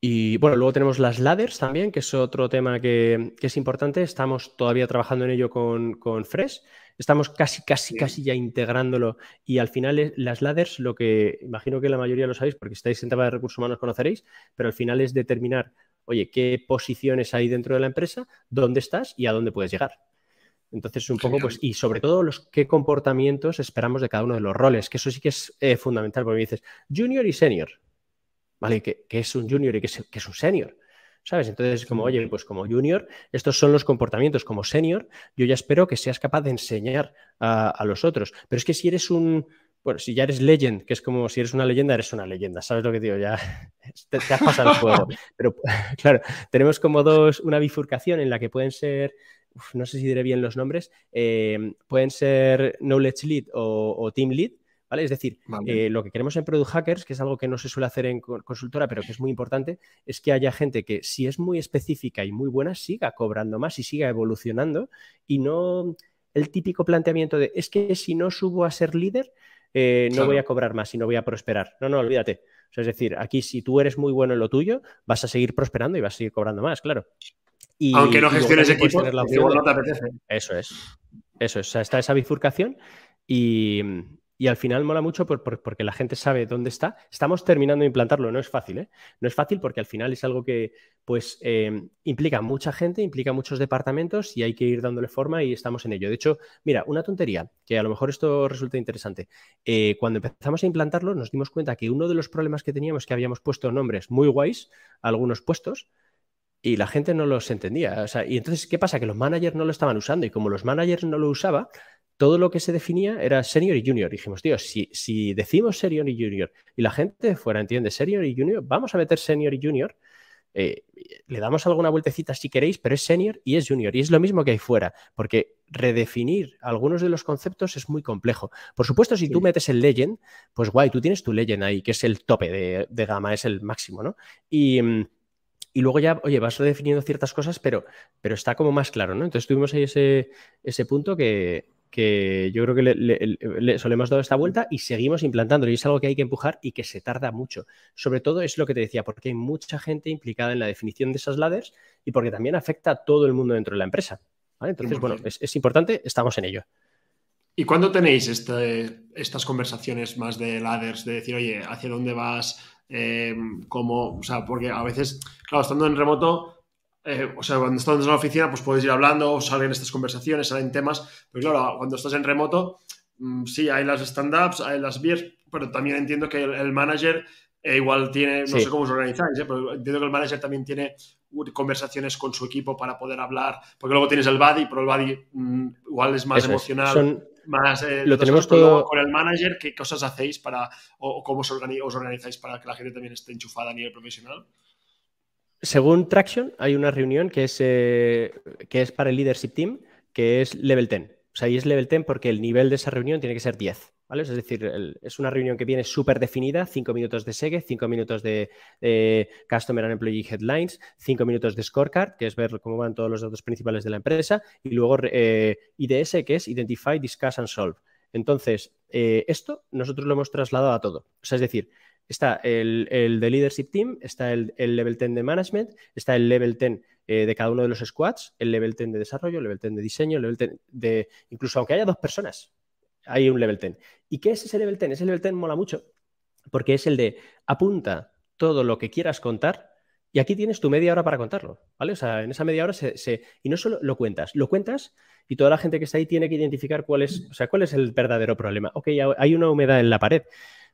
y bueno, luego tenemos las ladders también, que es otro tema que, es importante. Estamos todavía trabajando en ello con, con Fresh. Estamos casi, casi, casi ya integrándolo. Y al final las ladders, lo que imagino que la mayoría lo sabéis, porque estáis en tema de recursos humanos conoceréis, pero al final es determinar, oye, qué posiciones hay dentro de la empresa, dónde estás y a dónde puedes llegar. Entonces, un poco, pues, y sobre todo los qué comportamientos esperamos de cada uno de los roles, que eso sí que es eh, fundamental, porque me dices junior y senior. ¿vale? Que, es un junior y que es, un senior. ¿Sabes? Entonces, como, oye, pues como junior, estos son los comportamientos. Como senior, yo ya espero que seas capaz de enseñar a, los otros. Pero es que si eres un, bueno, si ya eres legend, que es como si eres una leyenda, eres una leyenda, ¿sabes lo que digo? Ya te, has pasado el juego. Pero claro, tenemos como dos, una bifurcación en la que pueden ser, no sé si diré bien los nombres, eh, pueden ser knowledge lead o team lead, ¿Vale? Es decir, eh, lo que queremos en Product Hackers, que es algo que no se suele hacer en consultora, pero que es muy importante, es que haya gente que, si es muy específica y muy buena, siga cobrando más y siga evolucionando y no el típico planteamiento de es que si no subo a ser líder, eh, no voy a cobrar más y no voy a prosperar. No, no, olvídate. es decir, aquí si tú eres muy bueno en lo tuyo, vas a seguir prosperando y vas a seguir cobrando más, claro. Y, Aunque no gestiones equipo, no te apetece. Eso es. Eso es. O sea, está esa bifurcación y, y al final mola mucho porque la gente sabe dónde está. Estamos terminando de implantarlo, no es fácil, ¿eh? No es fácil porque al final es algo que pues em, implica mucha gente, implica muchos departamentos y hay que ir dándole forma y estamos en ello. De hecho, mira, una tontería, que a lo mejor esto resulta interesante. Eh, cuando empezamos a implantarlo nos dimos cuenta que uno de los problemas que teníamos es que habíamos puesto nombres muy guays a algunos puestos, y la gente no los entendía. y entonces, ¿qué pasa? Que los managers no lo estaban usando y como los managers no lo usaba, todo lo que se definía era senior y junior. dijimos, tío, si, si decimos senior y junior y la gente fuera entiende senior y junior, vamos a meter senior y junior. Eh, le damos alguna vueltecita si queréis, pero es senior y es junior. Y es lo mismo que hay fuera, porque redefinir algunos de los conceptos es muy complejo. Por supuesto, si tú metes el legend, pues guay, tú tienes tu legend ahí, que es el tope de, gama, es el máximo, ¿no? Y, y, luego ya, oye, vas redefiniendo ciertas cosas, pero, pero está como más claro, ¿no? Entonces tuvimos ahí ese, ese punto que, que yo creo que le, le, hemos dado esta vuelta y seguimos implantándolo. Y es algo que hay que empujar y que se tarda mucho. Sobre todo es lo que te decía, porque hay mucha gente implicada en la definición de esas ladders y porque también afecta a todo el mundo dentro de la empresa. Entonces, bueno, es, importante, estamos en ello. ¿Y cuándo tenéis este, estas conversaciones más de ladders? De decir, oye, ¿hacia dónde vas? Eh, ¿Cómo? O sea, porque a veces, claro, estando en remoto eh, o sea, cuando estás en la oficina, pues puedes ir hablando, salen estas conversaciones, salen temas, pero claro, cuando estás en remoto, mm, sí, hay las stand-ups, hay las beers, pero también entiendo que el, manager eh, igual tiene, no sé cómo os organizáis, eh, pero entiendo que el manager también tiene conversaciones con su equipo para poder hablar, porque luego tienes el buddy, pero el buddy mm, igual es más emocional. Más, lo tenemos todo con el manager, ¿qué cosas hacéis para, o, cómo os, os organizáis para que la gente también esté enchufada a nivel profesional? Según Traction, hay una reunión que es, eh, que es para el leadership team, que es level 10. Sea, y es level 10 porque el nivel de esa reunión tiene que ser 10. ¿vale? Es decir, es una reunión que viene súper definida, 5 minutos de SEGE, 5 minutos de Customer and Employee Headlines, 5 minutos de Scorecard, que es ver cómo van todos los datos principales de la empresa, y luego eh, IDS, que es Identify, Discuss and Solve. Entonces, eh, esto nosotros lo hemos trasladado a todo. Es decir, está el, de Leadership Team, está el, Level 10 de Management, está el Level 10 eh, de cada uno de los squads, el Level 10 de desarrollo, el Level 10 de diseño, el Level 10 de... Incluso aunque haya dos personas, hay un Level 10. ¿Y qué es ese Level 10? Ese Level 10 mola mucho porque es el de apunta todo lo que quieras contar y aquí tienes tu media hora para contarlo, ¿vale? O sea, en esa media hora se, Y no solo lo cuentas, lo cuentas y toda la gente que está ahí tiene que identificar cuál es, o sea, cuál es el verdadero problema. Ok, hay una humedad en la pared.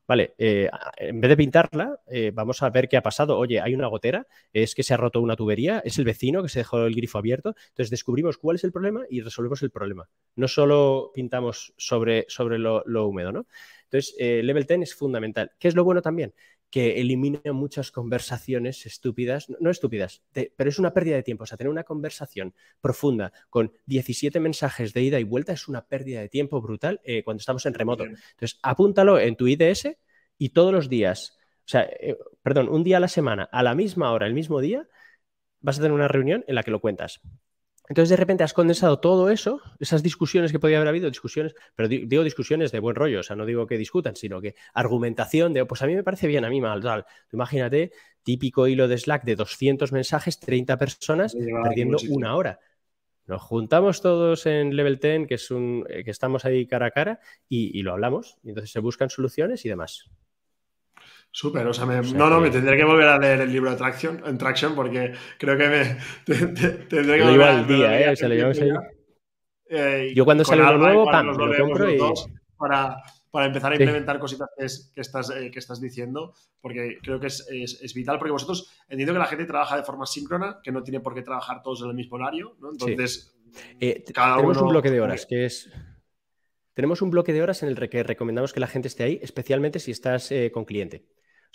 Vale, eh, en vez de pintarla, eh, vamos a ver qué ha pasado. Oye, hay una gotera, es que se ha roto una tubería, es el vecino que se dejó el grifo abierto. Entonces descubrimos cuál es el problema y resolvemos el problema. No solo pintamos sobre, sobre lo, húmedo, ¿no? Entonces, eh, Level 10 es fundamental. ¿Qué es lo bueno también? Que elimina muchas conversaciones estúpidas, no, estúpidas, pero es una pérdida de tiempo. O sea, tener una conversación profunda con 17 mensajes de ida y vuelta es una pérdida de tiempo brutal eh, cuando estamos en remoto. Entonces, apúntalo en tu IDS y todos los días, o sea, eh, perdón, un día a la semana, a la misma hora, el mismo día, vas a tener una reunión en la que lo cuentas. Entonces, de repente has condensado todo eso, esas discusiones que podía haber habido, discusiones, pero digo discusiones de buen rollo, o sea, no digo que discutan, sino que argumentación de, pues a mí me parece bien, a mí mal, tal. Imagínate, típico hilo de Slack de 200 mensajes, 30 personas, perdiendo una hora. Nos juntamos todos en Level 10, que es un, eh, que estamos ahí cara a cara, y, y lo hablamos, y entonces se buscan soluciones y demás. Súper, o sea, no, no, me tendré que volver a leer el libro de Traction, en Traction porque creo que me tendré que volver al día, ¿eh? Se lo llevamos ahí. Eh, Yo cuando sale uno nuevo, pam, lo compro y... Para, para empezar a implementar cositas que, estás, eh, que estás diciendo, porque creo que es, es, vital, porque vosotros entiendo que la gente trabaja de forma síncrona, que no tiene por qué trabajar todos en el mismo horario, ¿no? Entonces, eh, tenemos un bloque de horas, que es... Tenemos un bloque de horas en el que recomendamos que la gente esté ahí, especialmente si estás con cliente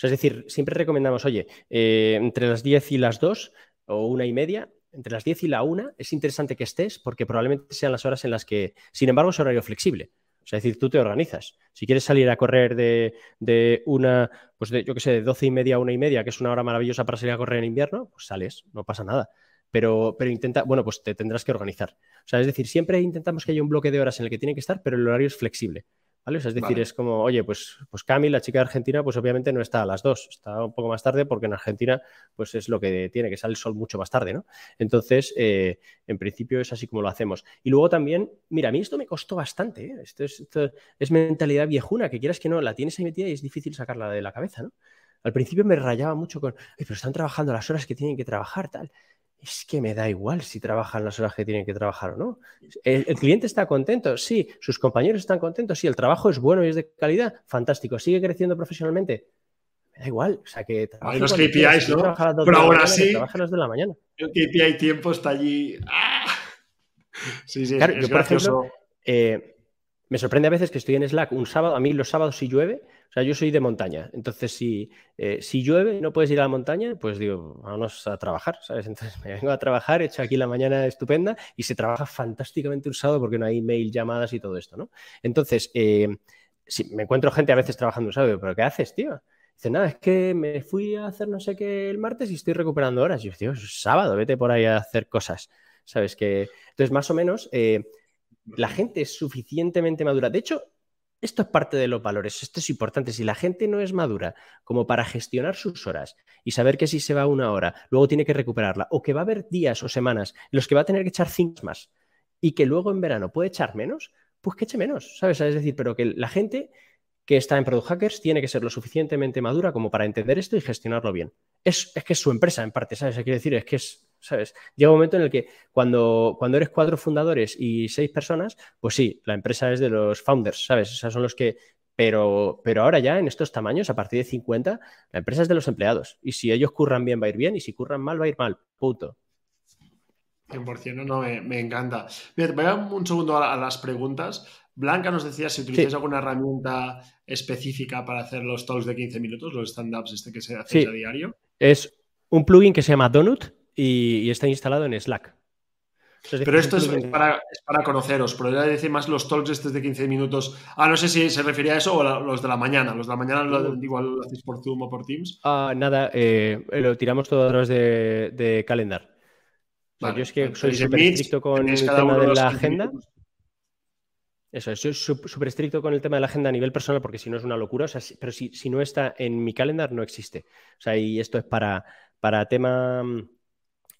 es decir, siempre recomendamos, oye, eh, entre las 10 y las 2 o una y media, entre las 10 y la 1 es interesante que estés porque probablemente sean las horas en las que, sin embargo, es horario flexible. O sea, es decir, tú te organizas. Si quieres salir a correr de, una, pues de, yo qué sé, de 12 y media a una y media, que es una hora maravillosa para salir a correr en invierno, pues sales, no pasa nada. Pero, pero intenta, bueno, pues te tendrás que organizar. O sea, es decir, siempre intentamos que haya un bloque de horas en el que tiene que estar, pero el horario es flexible es decir, es como, oye, pues, pues Cami, la chica de Argentina, pues obviamente no está a las dos, está un poco más tarde porque en Argentina pues es lo que tiene, que sale el sol mucho más tarde, ¿no? Entonces, eh, en principio es así como lo hacemos. Y luego también, mira, a mí esto me costó bastante, ¿eh? esto, es, es mentalidad viejuna, que quieras que no, la tienes ahí metida y es difícil sacarla de la cabeza, ¿no? Al principio me rayaba mucho con, pero están trabajando las horas que tienen que trabajar, tal es que me da igual si trabajan las horas que tienen que trabajar o no. El, cliente está contento, sí. Sus compañeros están contentos, sí. El trabajo es bueno y es de calidad, fantástico. Sigue creciendo profesionalmente. Me da igual. O sea, que Hay los KPIs, ¿no? Pero ahora sí. de la mañana. El KPI tiempo está allí. ¡Ah! Sí, sí, claro, yo, por ejemplo, eh, me sorprende a veces que estoy en Slack un sábado, a mí los sábados si llueve, o sea, yo soy de montaña, entonces si, eh, si llueve y no puedes ir a la montaña, pues digo, vamos a trabajar, ¿sabes? Entonces me vengo a trabajar, he hecho aquí la mañana estupenda y se trabaja fantásticamente un sábado porque no hay mail, llamadas y todo esto, ¿no? Entonces, eh, si me encuentro gente a veces trabajando un sábado, pero ¿qué haces, tío? Dice, nada, es que me fui a hacer no sé qué el martes y estoy recuperando horas. Yo, tío, es sábado, vete por ahí a hacer cosas. ¿Sabes? Que, entonces, más o menos, eh, la gente es suficientemente madura. De hecho, esto es parte de los valores, esto es importante. Si la gente no es madura como para gestionar sus horas y saber que si se va una hora, luego tiene que recuperarla, o que va a haber días o semanas en los que va a tener que echar cinco más y que luego en verano puede echar menos, pues que eche menos, ¿sabes? Es decir, pero que la gente que está en Product Hackers tiene que ser lo suficientemente madura como para entender esto y gestionarlo bien. Es, es que es su empresa en parte, ¿sabes? Quiere decir, es que es ¿sabes? Llega un momento en el que cuando, cuando eres cuatro fundadores y seis personas, pues sí, la empresa es de los founders, ¿sabes? Esos son los que... Pero, pero ahora ya en estos tamaños, a partir de 50, la empresa es de los empleados. Y si ellos curran bien, va a ir bien. Y si curran mal, va a ir mal. Punto. 100%, no, no me, encanta. Mira, voy a un segundo a, las preguntas. Blanca nos decía si utilizáis alguna herramienta específica para hacer los talks de 15 minutos, los stand-ups este que se hace a diario. Es un plugin que se llama Donut, y, está instalado en Slack. pero esto es para, conoceros, pero yo decir más los talks estos de 15 minutos. Ah, no sé si se refería a eso o los de la mañana. Los de la mañana lo, igual lo hacéis por Zoom o por Teams. Ah, nada, eh, lo tiramos todo a través de, de Calendar. yo es que soy súper estricto con el tema de la agenda. Eso, soy súper estricto con el tema de la agenda a nivel personal porque si no es una locura. pero si, si, no está en mi calendar, no existe. O sea, y esto es para, para tema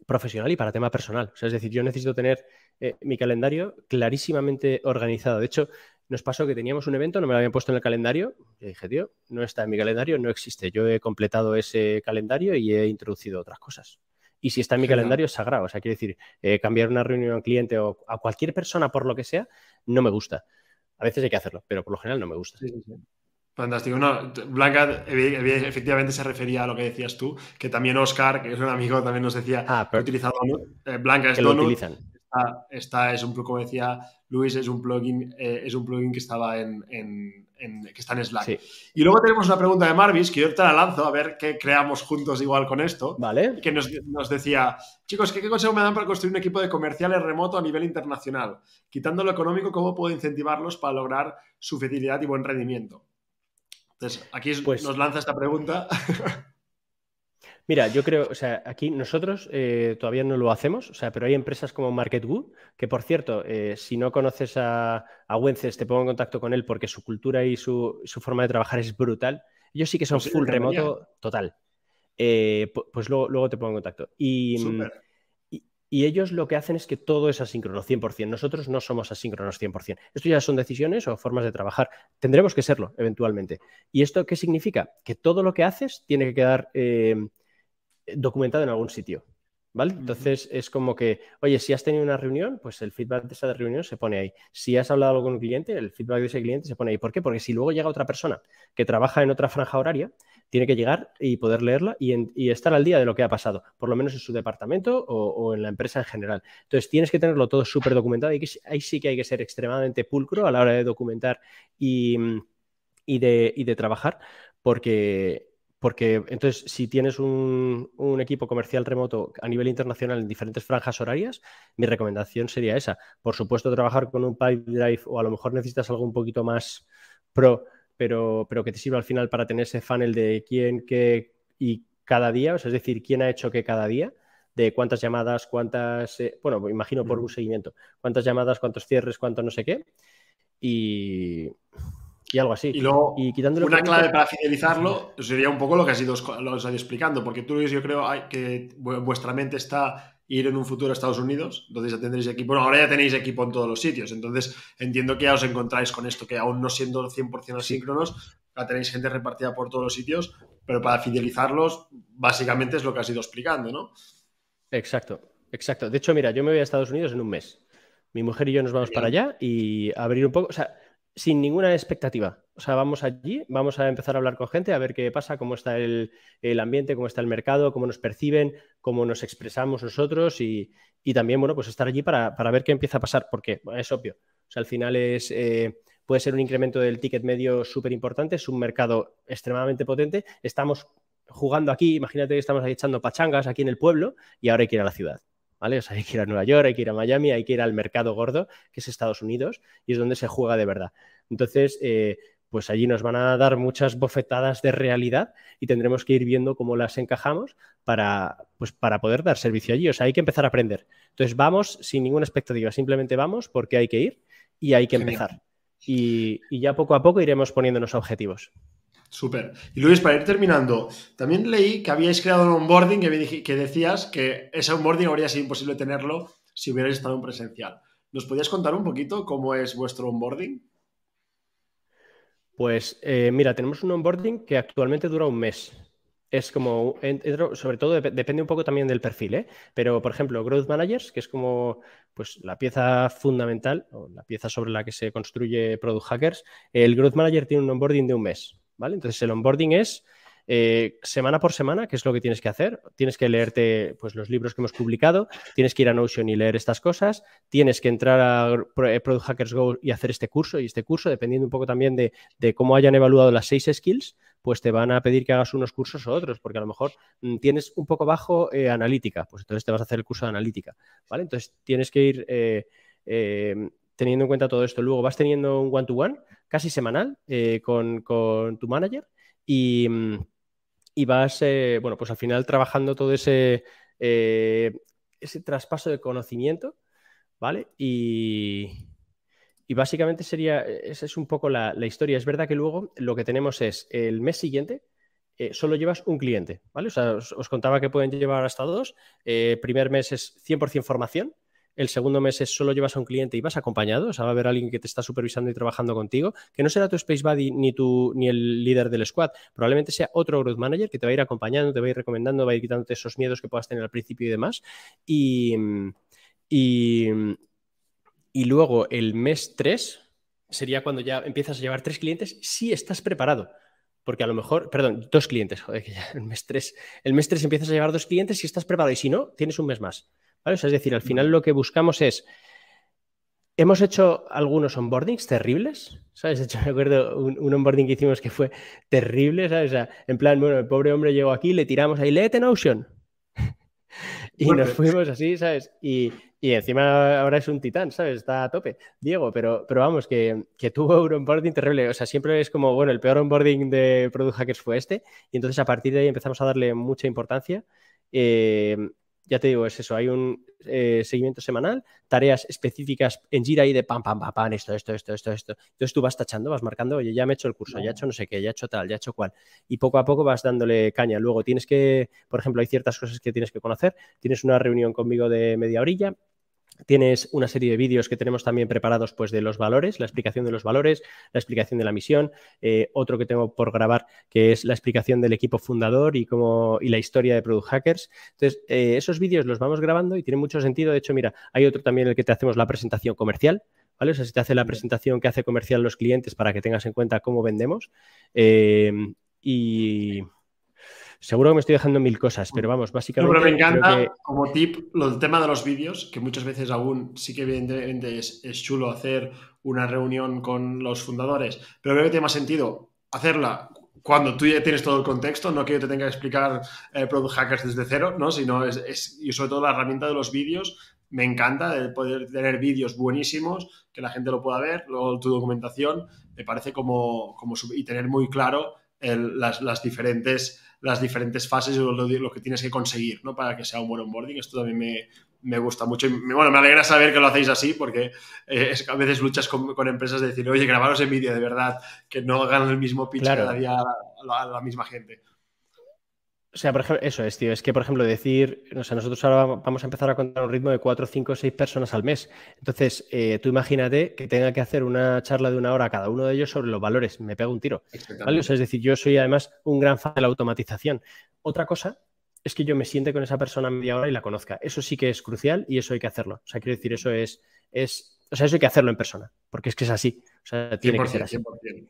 profesional y para tema personal. O sea, es decir, yo necesito tener eh, mi calendario clarísimamente organizado. De hecho, nos pasó que teníamos un evento, no me lo habían puesto en el calendario. Y dije, tío, no está en mi calendario, no existe. Yo he completado ese calendario y he introducido otras cosas. Y si está en mi calendario es sagrado. O sea, quiere decir, eh, cambiar una reunión a un cliente o a cualquier persona por lo que sea, no me gusta. A veces hay que hacerlo, pero por lo general no me gusta. Fantástico. No, Blanca efectivamente se refería a lo que decías tú, que también Oscar, que es un amigo, también nos decía ah, que utilizado eh, Blanca es lo utilizan. Está, es un como decía Luis, es un plugin, eh, es un plugin que estaba en, que está en Slack. Y luego tenemos una pregunta de Marvis, que yo te la lanzo, a ver qué creamos juntos igual con esto. Vale. Que nos, decía, chicos, ¿qué, consejo me dan para construir un equipo de comerciales remoto a nivel internacional? Quitando lo económico, ¿cómo puedo incentivarlos para lograr su fidelidad y buen rendimiento? Entonces, aquí pues nos lanza esta pregunta. Mira, yo creo, o sea, aquí nosotros eh, todavía no lo hacemos, o sea, pero hay empresas como MarketGoo, que por cierto, eh, si no conoces a, a Wences, te pongo en contacto con él porque su cultura y su, forma de trabajar es brutal. Ellos sí que son pues full remoto total. Eh, pues luego, te pongo en contacto. Y, y, ellos lo que hacen es que todo es asíncrono, 100%. Nosotros no somos asíncronos 100%. Esto ya son decisiones o formas de trabajar. Tendremos que serlo eventualmente. ¿Y esto qué significa? Que todo lo que haces tiene que quedar documentado en algún sitio. ¿Vale? Entonces es como que, oye, si has tenido una reunión, pues el feedback de esa reunión se pone ahí. Si has hablado con un cliente, el feedback de ese cliente se pone ahí. ¿Por qué? Porque si luego llega otra persona que trabaja en otra franja horaria, tiene que llegar y poder leerla y, estar al día de lo que ha pasado, por lo menos en su departamento o, en la empresa en general. Entonces tienes que tenerlo todo súper documentado y ahí sí que hay que ser extremadamente pulcro a la hora de documentar y, y de trabajar, porque porque entonces, si tienes un, equipo comercial remoto a nivel internacional en diferentes franjas horarias, mi recomendación sería esa. Por supuesto, trabajar con un pipe drive o a lo mejor necesitas algo un poquito más pro, pero, pero que te sirva al final para tener ese funnel de quién, qué y cada día, es decir, quién ha hecho qué cada día, de cuántas llamadas, cuántas, eh, bueno, imagino por un seguimiento, cuántas llamadas, cuántos cierres, cuánto no sé qué. Y, y algo así. Y luego, una clave para fidelizarlo sería un poco lo que has ido, lo has ido explicando, porque tú yo creo que vuestra mente está ir en un futuro a Estados Unidos, entonces ya tendréis equipo. Bueno, ahora ya tenéis equipo en todos los sitios, entonces entiendo que ya os encontráis con esto, que aún no siendo 100% asíncronos, ya tenéis gente repartida por todos los sitios, pero para fidelizarlos, básicamente es lo que has ido explicando, ¿no? Exacto, exacto. De hecho, mira, yo me voy a Estados Unidos en un mes. Mi mujer y yo nos vamos para allá y abrir un poco, o sea, sin ninguna expectativa. O sea, vamos allí, vamos a empezar a hablar con gente, a ver qué pasa, cómo está el, ambiente, cómo está el mercado, cómo nos perciben, cómo nos expresamos nosotros y, también, bueno, pues estar allí para, ver qué empieza a pasar, porque es obvio. O sea, al final es, eh, puede ser un incremento del ticket medio súper importante, es un mercado extremadamente potente. Estamos jugando aquí, imagínate que estamos ahí echando pachangas aquí en el pueblo y ahora hay que ir a la ciudad. ¿Vale? O sea, hay que ir a Nueva York, hay que ir a Miami, hay que ir al mercado gordo, que es Estados Unidos, y es donde se juega de verdad. Entonces, eh, pues allí nos van a dar muchas bofetadas de realidad y tendremos que ir viendo cómo las encajamos para, pues, para poder dar servicio allí. O sea, hay que empezar a aprender. Entonces, vamos sin ninguna expectativa, simplemente vamos porque hay que ir y hay que empezar. Y, y ya poco a poco iremos poniéndonos objetivos. Súper. Y Luis, para ir terminando, también leí que habíais creado un onboarding que, decías que ese onboarding habría sido imposible tenerlo si hubierais estado en presencial. ¿Nos podías contar un poquito cómo es vuestro onboarding? Pues eh, mira, tenemos un onboarding que actualmente dura un mes. Es como, sobre todo depende un poco también del perfil, ¿eh? pero por ejemplo, Growth Managers, que es como pues, la pieza fundamental o la pieza sobre la que se construye Product Hackers, el Growth Manager tiene un onboarding de un mes. Entonces el onboarding es eh, semana por semana, ¿qué es lo que tienes que hacer? Tienes que leerte pues, los libros que hemos publicado, tienes que ir a Notion y leer estas cosas, tienes que entrar a eh, Product Hackers Go y hacer este curso, y este curso, dependiendo un poco también de, cómo hayan evaluado las seis skills, pues te van a pedir que hagas unos cursos o otros, porque a lo mejor mm, tienes un poco bajo eh, analítica, pues entonces te vas a hacer el curso de analítica, ¿vale? Entonces tienes que ir teniendo en cuenta todo esto. Luego vas teniendo un one-to-one casi semanal eh, con, tu manager y, vas, eh, bueno, pues al final trabajando todo ese, eh, ese traspaso de conocimiento, ¿vale? Y, básicamente sería, esa es un poco la, historia. Es verdad que luego lo que tenemos es el mes siguiente, solo llevas un cliente, ¿vale? O sea, os, os, contaba que pueden llevar hasta dos. primer mes es 100% formación, el segundo mes es solo llevas a un cliente y vas acompañado, o sea, va a haber alguien que te está supervisando y trabajando contigo, que no será tu Space Buddy ni, tu, ni el líder del squad, probablemente sea otro Growth Manager que te va a ir acompañando, te va a ir recomendando, va a ir quitándote esos miedos que puedas tener al principio y demás. Y, y, luego el mes 3 sería cuando ya empiezas a llevar tres clientes si estás preparado. Porque a lo mejor, perdón, dos clientes, joder, que ya el mes 3. El mes 3 empiezas a llevar dos clientes si estás preparado y si no, tienes un mes más es decir, al final lo que buscamos es hemos hecho algunos onboardings terribles, ¿sabes? De hecho, me acuerdo un, onboarding que hicimos que fue terrible, ¿sabes? O sea, en plan, bueno, el pobre hombre llegó aquí, le tiramos ahí, léete Notion. y nos fuimos así, ¿sabes? Y, y, encima ahora es un titán, ¿sabes? Está a tope, Diego, pero, pero vamos, que, que, tuvo un onboarding terrible. O sea, siempre es como, bueno, el peor onboarding de Product Hackers fue este. Y entonces a partir de ahí empezamos a darle mucha importancia. Eh, ya te digo, es eso, hay un eh, seguimiento semanal, tareas específicas en Jira y de pam, pam, pam, pam, esto, esto, esto, esto, esto. Entonces tú vas tachando, vas marcando, oye, ya me he hecho el curso, ya he hecho no sé qué, ya he hecho tal, ya he hecho cual. Y poco a poco vas dándole caña. Luego tienes que, por ejemplo, hay ciertas cosas que tienes que conocer. Tienes una reunión conmigo de media orilla, Tienes una serie de vídeos que tenemos también preparados pues, de los valores, la explicación de los valores, la explicación de la misión, eh, otro que tengo por grabar que es la explicación del equipo fundador y, cómo, y la historia de Product Hackers. Entonces, eh, esos vídeos los vamos grabando y tienen mucho sentido. De hecho, mira, hay otro también en el que te hacemos la presentación comercial. ¿Vale? O sea, si te hace la presentación que hace comercial los clientes para que tengas en cuenta cómo vendemos. Eh, y, Seguro que me estoy dejando mil cosas, pero vamos, básicamente. Pero me encanta como tip lo, el tema de los vídeos, que muchas veces aún sí que evidentemente es, chulo hacer una reunión con los fundadores, pero creo que tiene más sentido hacerla cuando tú ya tienes todo el contexto, no que yo te tenga que explicar eh, Product Hackers desde cero, ¿no? Sino es, es, y sobre todo la herramienta de los vídeos, me encanta de poder tener vídeos buenísimos, que la gente lo pueda ver, luego tu documentación, me parece como, como y tener muy claro las, las diferentes las diferentes fases y lo, que tienes que conseguir ¿no? para que sea un buen onboarding. Esto también me, me gusta mucho y me, bueno, me alegra saber que lo hacéis así porque eh, es a veces luchas con, con, empresas de decir, oye, grabaros en vídeo de verdad, que no hagan el mismo pitch cada día a la misma gente. O sea, por ejemplo, eso es, tío. Es que, por ejemplo, decir, o sea, nosotros ahora vamos a empezar a contar un ritmo de 4, 5, 6 personas al mes. Entonces, eh, tú imagínate que tenga que hacer una charla de una hora cada uno de ellos sobre los valores. Me pega un tiro. ¿vale? O sea, es decir, yo soy además un gran fan de la automatización. Otra cosa es que yo me siente con esa persona media hora y la conozca. Eso sí que es crucial y eso hay que hacerlo. O sea, quiero decir, eso es, es o sea, eso hay que hacerlo en persona, porque es que es así. O sea, tiene que ser así. 100%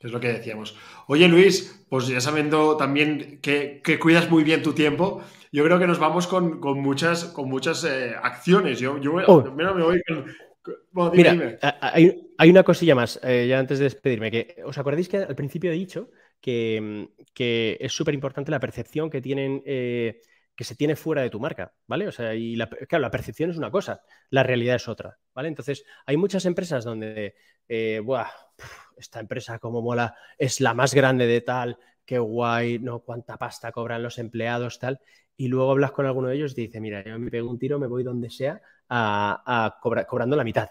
es lo que decíamos. Oye, Luis, pues ya sabiendo también que, cuidas muy bien tu tiempo, yo creo que nos vamos con, muchas, con muchas eh, acciones. Yo, yo oh. me voy con... Mira, Hay, una cosilla más, eh, ya antes de despedirme, que os acordáis que al principio he dicho que, es súper importante la percepción que tienen... Eh, que se tiene fuera de tu marca, ¿vale? O sea, y la, claro, la percepción es una cosa, la realidad es otra, ¿vale? Entonces, hay muchas empresas donde, buah, esta empresa como mola, es la más grande de tal, qué guay, no, cuánta pasta cobran los empleados, tal. Y luego hablas con alguno de ellos y dice, mira, yo me pego un tiro, me voy donde sea a, cobrar, cobrando la mitad,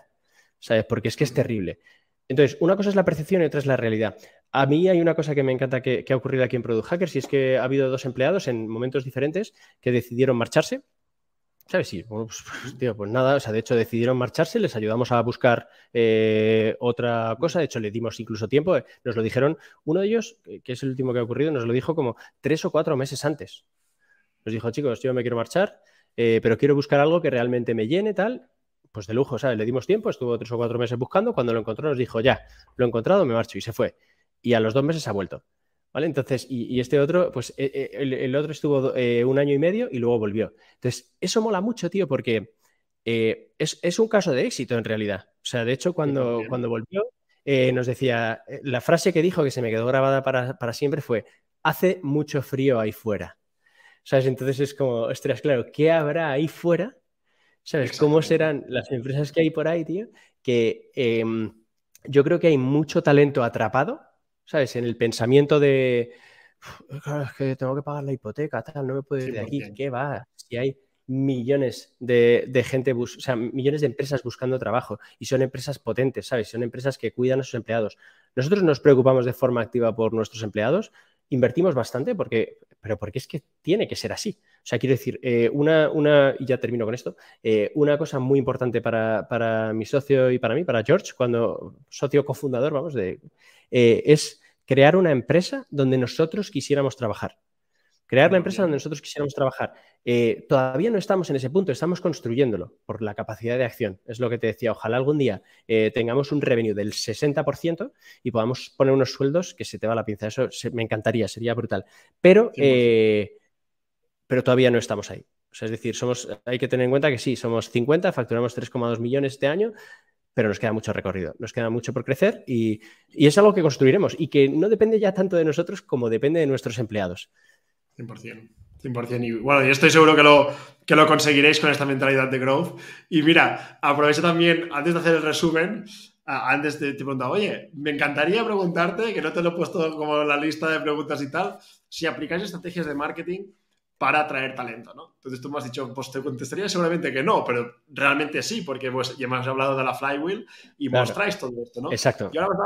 ¿sabes? Porque es que es terrible. Entonces, una cosa es la percepción y otra es la realidad. A mí hay una cosa que me encanta que, ha ocurrido aquí en Product Hackers y es que ha habido dos empleados en momentos diferentes que decidieron marcharse ¿Sabes? Sí, pues, pues, pues nada, o sea, de hecho decidieron marcharse, les ayudamos a buscar eh, otra cosa, de hecho le dimos incluso tiempo, eh, nos lo dijeron, uno de ellos, que es el último que ha ocurrido, nos lo dijo como tres o cuatro meses antes. Nos dijo, chicos, yo me quiero marchar, eh, pero quiero buscar algo que realmente me llene, tal, pues de lujo, ¿sabes? Le dimos tiempo, estuvo tres o cuatro meses buscando, cuando lo encontró nos dijo, ya, lo he encontrado, me marcho y se fue. Y a los dos meses ha vuelto. ¿Vale? Entonces, y, este otro, pues eh, eh, el, otro estuvo eh, un año y medio y luego volvió. Entonces, eso mola mucho, tío, porque es, un caso de éxito en realidad. O sea, de hecho, cuando, cuando volvió, nos decía, la frase que dijo que se me quedó grabada para, siempre fue, hace mucho frío ahí fuera. ¿Sabes? Entonces es como, ostras, claro, ¿qué habrá ahí fuera? ¿Sabes? ¿Cómo serán las empresas que hay por ahí, tío? Que em, yo creo que hay mucho talento atrapado ¿sabes? En el pensamiento de, es que tengo que pagar la hipoteca, tal, no me puedo ir de aquí, ¿qué va? Si hay millones de, gente, o sea, millones de empresas buscando trabajo y son empresas potentes, ¿sabes? Son empresas que cuidan a sus empleados. Nosotros nos preocupamos de forma activa por nuestros empleados, invertimos bastante porque, pero porque es que tiene que ser así. O sea, quiero decir, eh, una, una, y ya termino con esto, eh, una cosa muy importante para, para, mi socio y para mí, para George, cuando socio cofundador, vamos, de, eh, es crear una empresa donde nosotros quisiéramos trabajar. Crear la empresa donde nosotros quisiéramos trabajar. Eh, todavía no estamos en ese punto, estamos construyéndolo por la capacidad de acción. Es lo que te decía, ojalá algún día eh, tengamos un revenue del 60% y podamos poner unos sueldos que se te va la pinza. Eso me encantaría, sería brutal. Pero, pero todavía no estamos ahí. O sea, es decir, somos, hay que tener en cuenta que sí, somos 50, facturamos 3,2 millones este año, pero nos queda mucho recorrido, nos queda mucho por crecer y, es algo que construiremos y que no depende ya tanto de nosotros como depende de nuestros empleados. 100%. 100%. Y bueno, yo estoy seguro que lo, que lo conseguiréis con esta mentalidad de growth. Y mira, aprovecho también, antes de hacer el resumen, antes te, te preguntaba, oye, me encantaría preguntarte, que no te lo he puesto como en la lista de preguntas y tal, si aplicáis estrategias de marketing para atraer talento, ¿no? Entonces tú me has dicho, pues te contestaría seguramente que no, pero realmente sí, porque pues, ya me has hablado de la flywheel y mostráis todo esto, ¿no? Exacto. Y ahora,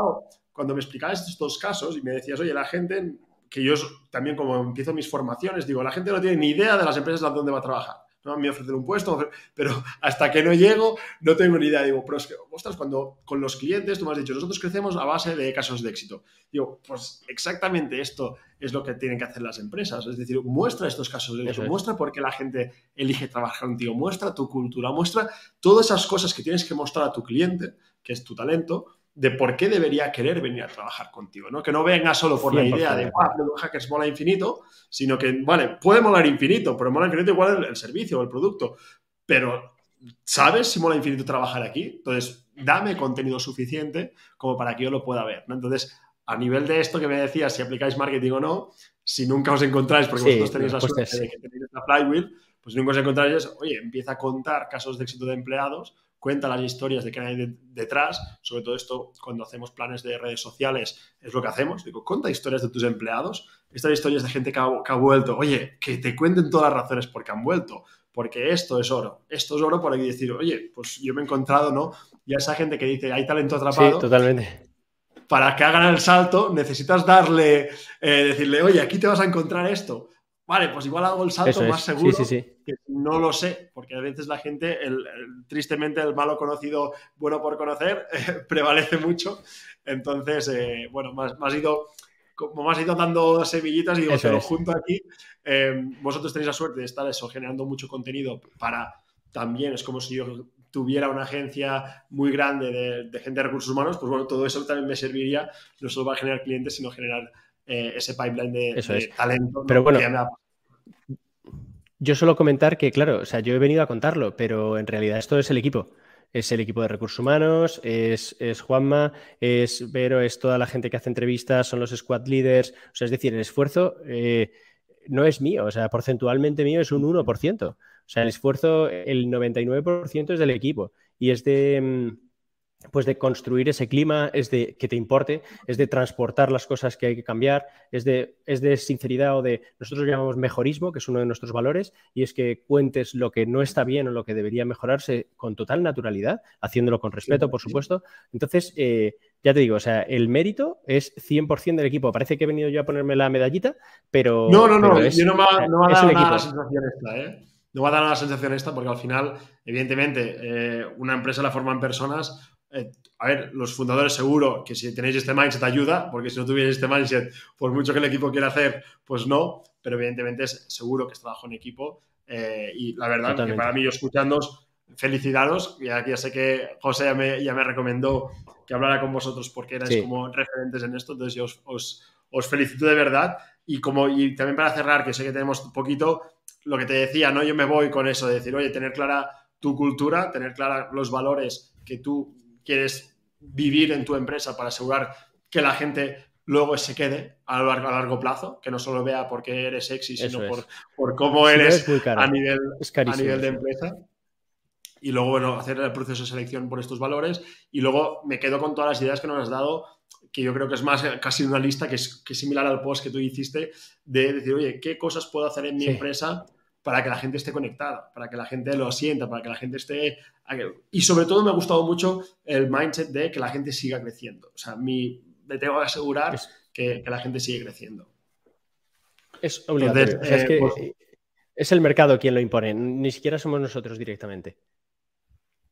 cuando me explicabas estos dos casos y me decías, oye, la gente, que yo también como empiezo mis formaciones, digo, la gente no tiene ni idea de las empresas donde va a trabajar. ¿no? Me ofrecen un puesto, pero hasta que no llego no tengo ni idea. Digo, pero es que, ostras, cuando con los clientes tú me has dicho, nosotros crecemos a base de casos de éxito. Digo, pues exactamente esto es lo que tienen que hacer las empresas. Es decir, muestra estos casos de éxito, muestra por qué la gente elige trabajar contigo, muestra tu cultura, muestra todas esas cosas que tienes que mostrar a tu cliente, que es tu talento, de por qué debería querer venir a trabajar contigo, ¿no? Que no venga solo por la idea de, wow, hackers mola infinito, sino que, vale, puede molar infinito, pero mola infinito igual el, el servicio o el producto, pero ¿sabes si mola infinito trabajar aquí? Entonces, dame contenido suficiente como para que yo lo pueda ver, ¿no? Entonces, a nivel de esto que me decías, si aplicáis marketing o no, si nunca os encontráis, porque vosotros tenéis la suerte de que tenéis la flywheel, pues nunca os encontráis, oye, empieza a contar casos de éxito de empleados cuenta las historias de qué hay detrás, sobre todo esto cuando hacemos planes de redes sociales, es lo que hacemos, digo, cuenta historias de tus empleados, estas historias de gente que ha, vuelto, oye, que te cuenten todas las razones por qué han vuelto, porque esto es oro, esto es oro por ahí decir, oye, pues yo me he encontrado, ¿no? Y a esa gente que dice, hay talento atrapado. Sí, totalmente. Para que hagan el salto, necesitas darle, eh, decirle, oye, aquí te vas a encontrar esto Vale, pues igual hago el salto más seguro. Sí, sí, Que no lo sé, porque a veces la gente, tristemente, el malo conocido, bueno por conocer, prevalece mucho. Entonces, eh, bueno, más, más ido como me has ido dando semillitas y digo, te lo junto aquí. Eh, vosotros tenéis la suerte de estar eso, generando mucho contenido para también, es como si yo tuviera una agencia muy grande de, de, gente de recursos humanos, pues bueno, todo eso también me serviría no solo para generar clientes, sino generar eh, ese pipeline de, talento. Pero bueno, yo suelo comentar que, claro, o sea, yo he venido a contarlo, pero en realidad esto es el equipo. Es el equipo de recursos humanos, es, Juanma, es Vero, es toda la gente que hace entrevistas, son los squad leaders. O sea, es decir, el esfuerzo eh, no es mío, o sea, porcentualmente mío es un 1%. O sea, el esfuerzo, el 99% es del equipo y es de mm, pues de construir ese clima, es de que te importe, es de transportar las cosas que hay que cambiar, es de, es de sinceridad o de, nosotros llamamos mejorismo, que es uno de nuestros valores, y es que cuentes lo que no está bien o lo que debería mejorarse con total naturalidad, haciéndolo con respeto, por supuesto. Entonces, eh, ya te digo, o sea, el mérito es 100% del equipo. Parece que he venido yo a ponerme la medallita, pero... No, no, no, yo no me, no me ha dado nada la sensación esta, ¿eh? No va a dar la sensación esta porque al final, evidentemente, eh, una empresa la forman personas eh, a ver, los fundadores seguro que si tenéis este mindset ayuda, porque si no tuvierais este mindset, por mucho que el equipo quiera hacer, pues no, pero evidentemente es seguro que es trabajo en equipo eh, y la verdad que para mí yo escuchándoos, felicitaros, y aquí ya sé que José ya me, ya me recomendó que hablara con vosotros porque erais como referentes en esto, entonces yo os, os, felicito de verdad y como y también para cerrar, que sé que tenemos un poquito, lo que te decía, ¿no? Yo me voy con eso de decir, oye, tener clara tu cultura, tener clara los valores que tú quieres vivir en tu empresa para asegurar que la gente luego se quede a largo, a largo plazo, que no solo vea porque eres sexy, sino por, por, cómo eres a, nivel, a nivel de empresa. Y luego, bueno, hacer el proceso de selección por estos valores. Y luego me quedo con todas las ideas que nos has dado, que yo creo que es más casi una lista que es, que similar al post que tú hiciste, de decir, oye, ¿qué cosas puedo hacer en mi empresa para que la gente esté conectada, para que la gente lo sienta, para que la gente esté... Y sobre todo me ha gustado mucho el mindset de que la gente siga creciendo. O sea, mi, me tengo que asegurar que, la gente sigue creciendo. Es obligatorio. es, que pues es el mercado quien lo impone, ni siquiera somos nosotros directamente.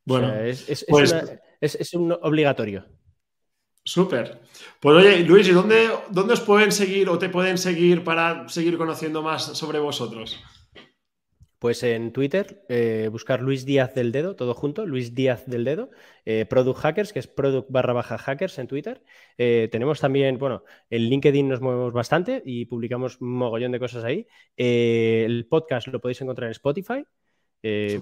Bueno, es, pues es, un obligatorio. Súper. Pues oye, Luis, ¿y dónde, dónde os pueden seguir o te pueden seguir para seguir conociendo más sobre vosotros? Pues en Twitter, eh, buscar Luis Díaz del Dedo, todo junto, Luis Díaz del Dedo, eh, Product Hackers, que es Product barra baja hackers en Twitter. Eh, tenemos también, bueno, en LinkedIn nos movemos bastante y publicamos un mogollón de cosas ahí. el podcast lo podéis encontrar en Spotify.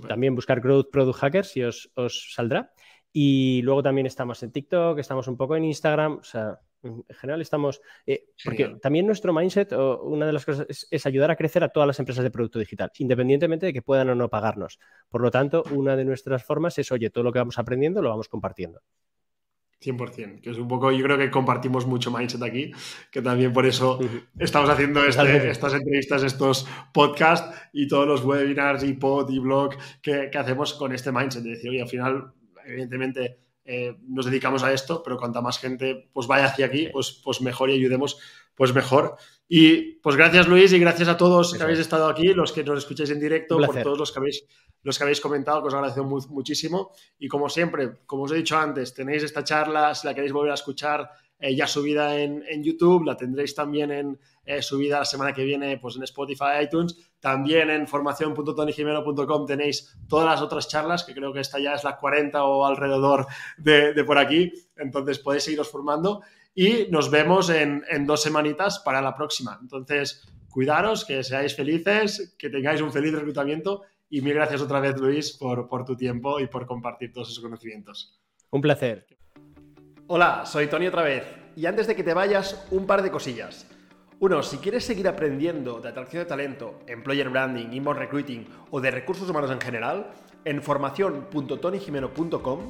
también buscar Growth Product Hackers y os, os saldrá. Y luego también estamos en TikTok, estamos un poco en Instagram, o sea, en general estamos, eh, porque también nuestro mindset, o una de las cosas es, ayudar a crecer a todas las empresas de producto digital, independientemente de que puedan o no pagarnos. Por lo tanto, una de nuestras formas es, oye, todo lo que vamos aprendiendo lo vamos compartiendo. 100%, que es un poco, yo creo que compartimos mucho mindset aquí, que también por eso estamos haciendo este, estas entrevistas, estos podcasts y todos los webinars y pod y blog que, que hacemos con este mindset, de decir, oye, al final, evidentemente, eh, nos dedicamos a esto, pero cuanta más gente pues vaya hacia aquí, pues, pues mejor y ayudemos, pues mejor. Y pues gracias Luis y gracias a todos que habéis estado aquí, los que nos escucháis en directo, por todos los que habéis, los que habéis comentado, que os agradezco muchísimo. Y como siempre, como os he dicho antes, tenéis esta charla, si la queréis volver a escuchar, eh, ya subida en, YouTube, la tendréis también en eh, subida la semana que viene pues en Spotify, iTunes, también en formación.tonijimeno.com tenéis todas las otras charlas, que creo que esta ya es la 40 o alrededor de, por aquí, entonces podéis seguiros formando y nos vemos en, dos semanitas para la próxima. Entonces, cuidaros, que seáis felices, que tengáis un feliz reclutamiento y mil gracias otra vez, Luis, por, por tu tiempo y por compartir todos esos conocimientos. Un placer. Hola, soy Tony otra vez. Y antes de que te vayas, un par de cosillas. Uno, si quieres seguir aprendiendo de atracción de talento, employer branding, inbound recruiting o de recursos humanos en general, en formación.tonyjimeno.com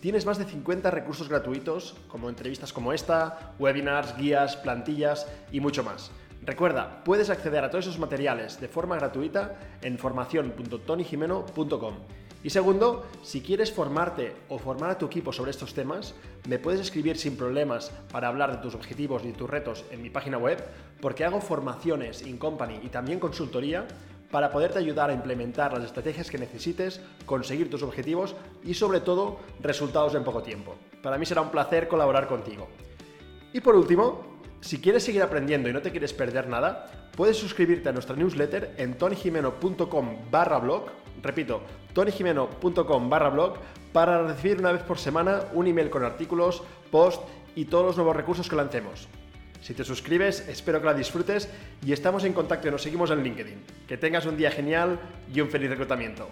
tienes más de 50 recursos gratuitos, como entrevistas como esta, webinars, guías, plantillas y mucho más. Recuerda, puedes acceder a todos esos materiales de forma gratuita en formación.tonyjimeno.com. Y segundo, si quieres formarte o formar a tu equipo sobre estos temas, me puedes escribir sin problemas para hablar de tus objetivos y tus retos en mi página web, porque hago formaciones in company y también consultoría para poderte ayudar a implementar las estrategias que necesites, conseguir tus objetivos y sobre todo resultados en poco tiempo. Para mí será un placer colaborar contigo. Y por último, si quieres seguir aprendiendo y no te quieres perder nada, puedes suscribirte a nuestra newsletter en tonyjimeno.com barra blog Repito, tonyjimeno.com barra blog para recibir una vez por semana un email con artículos, post y todos los nuevos recursos que lancemos. Si te suscribes, espero que la disfrutes y estamos en contacto y nos seguimos en LinkedIn. Que tengas un día genial y un feliz reclutamiento.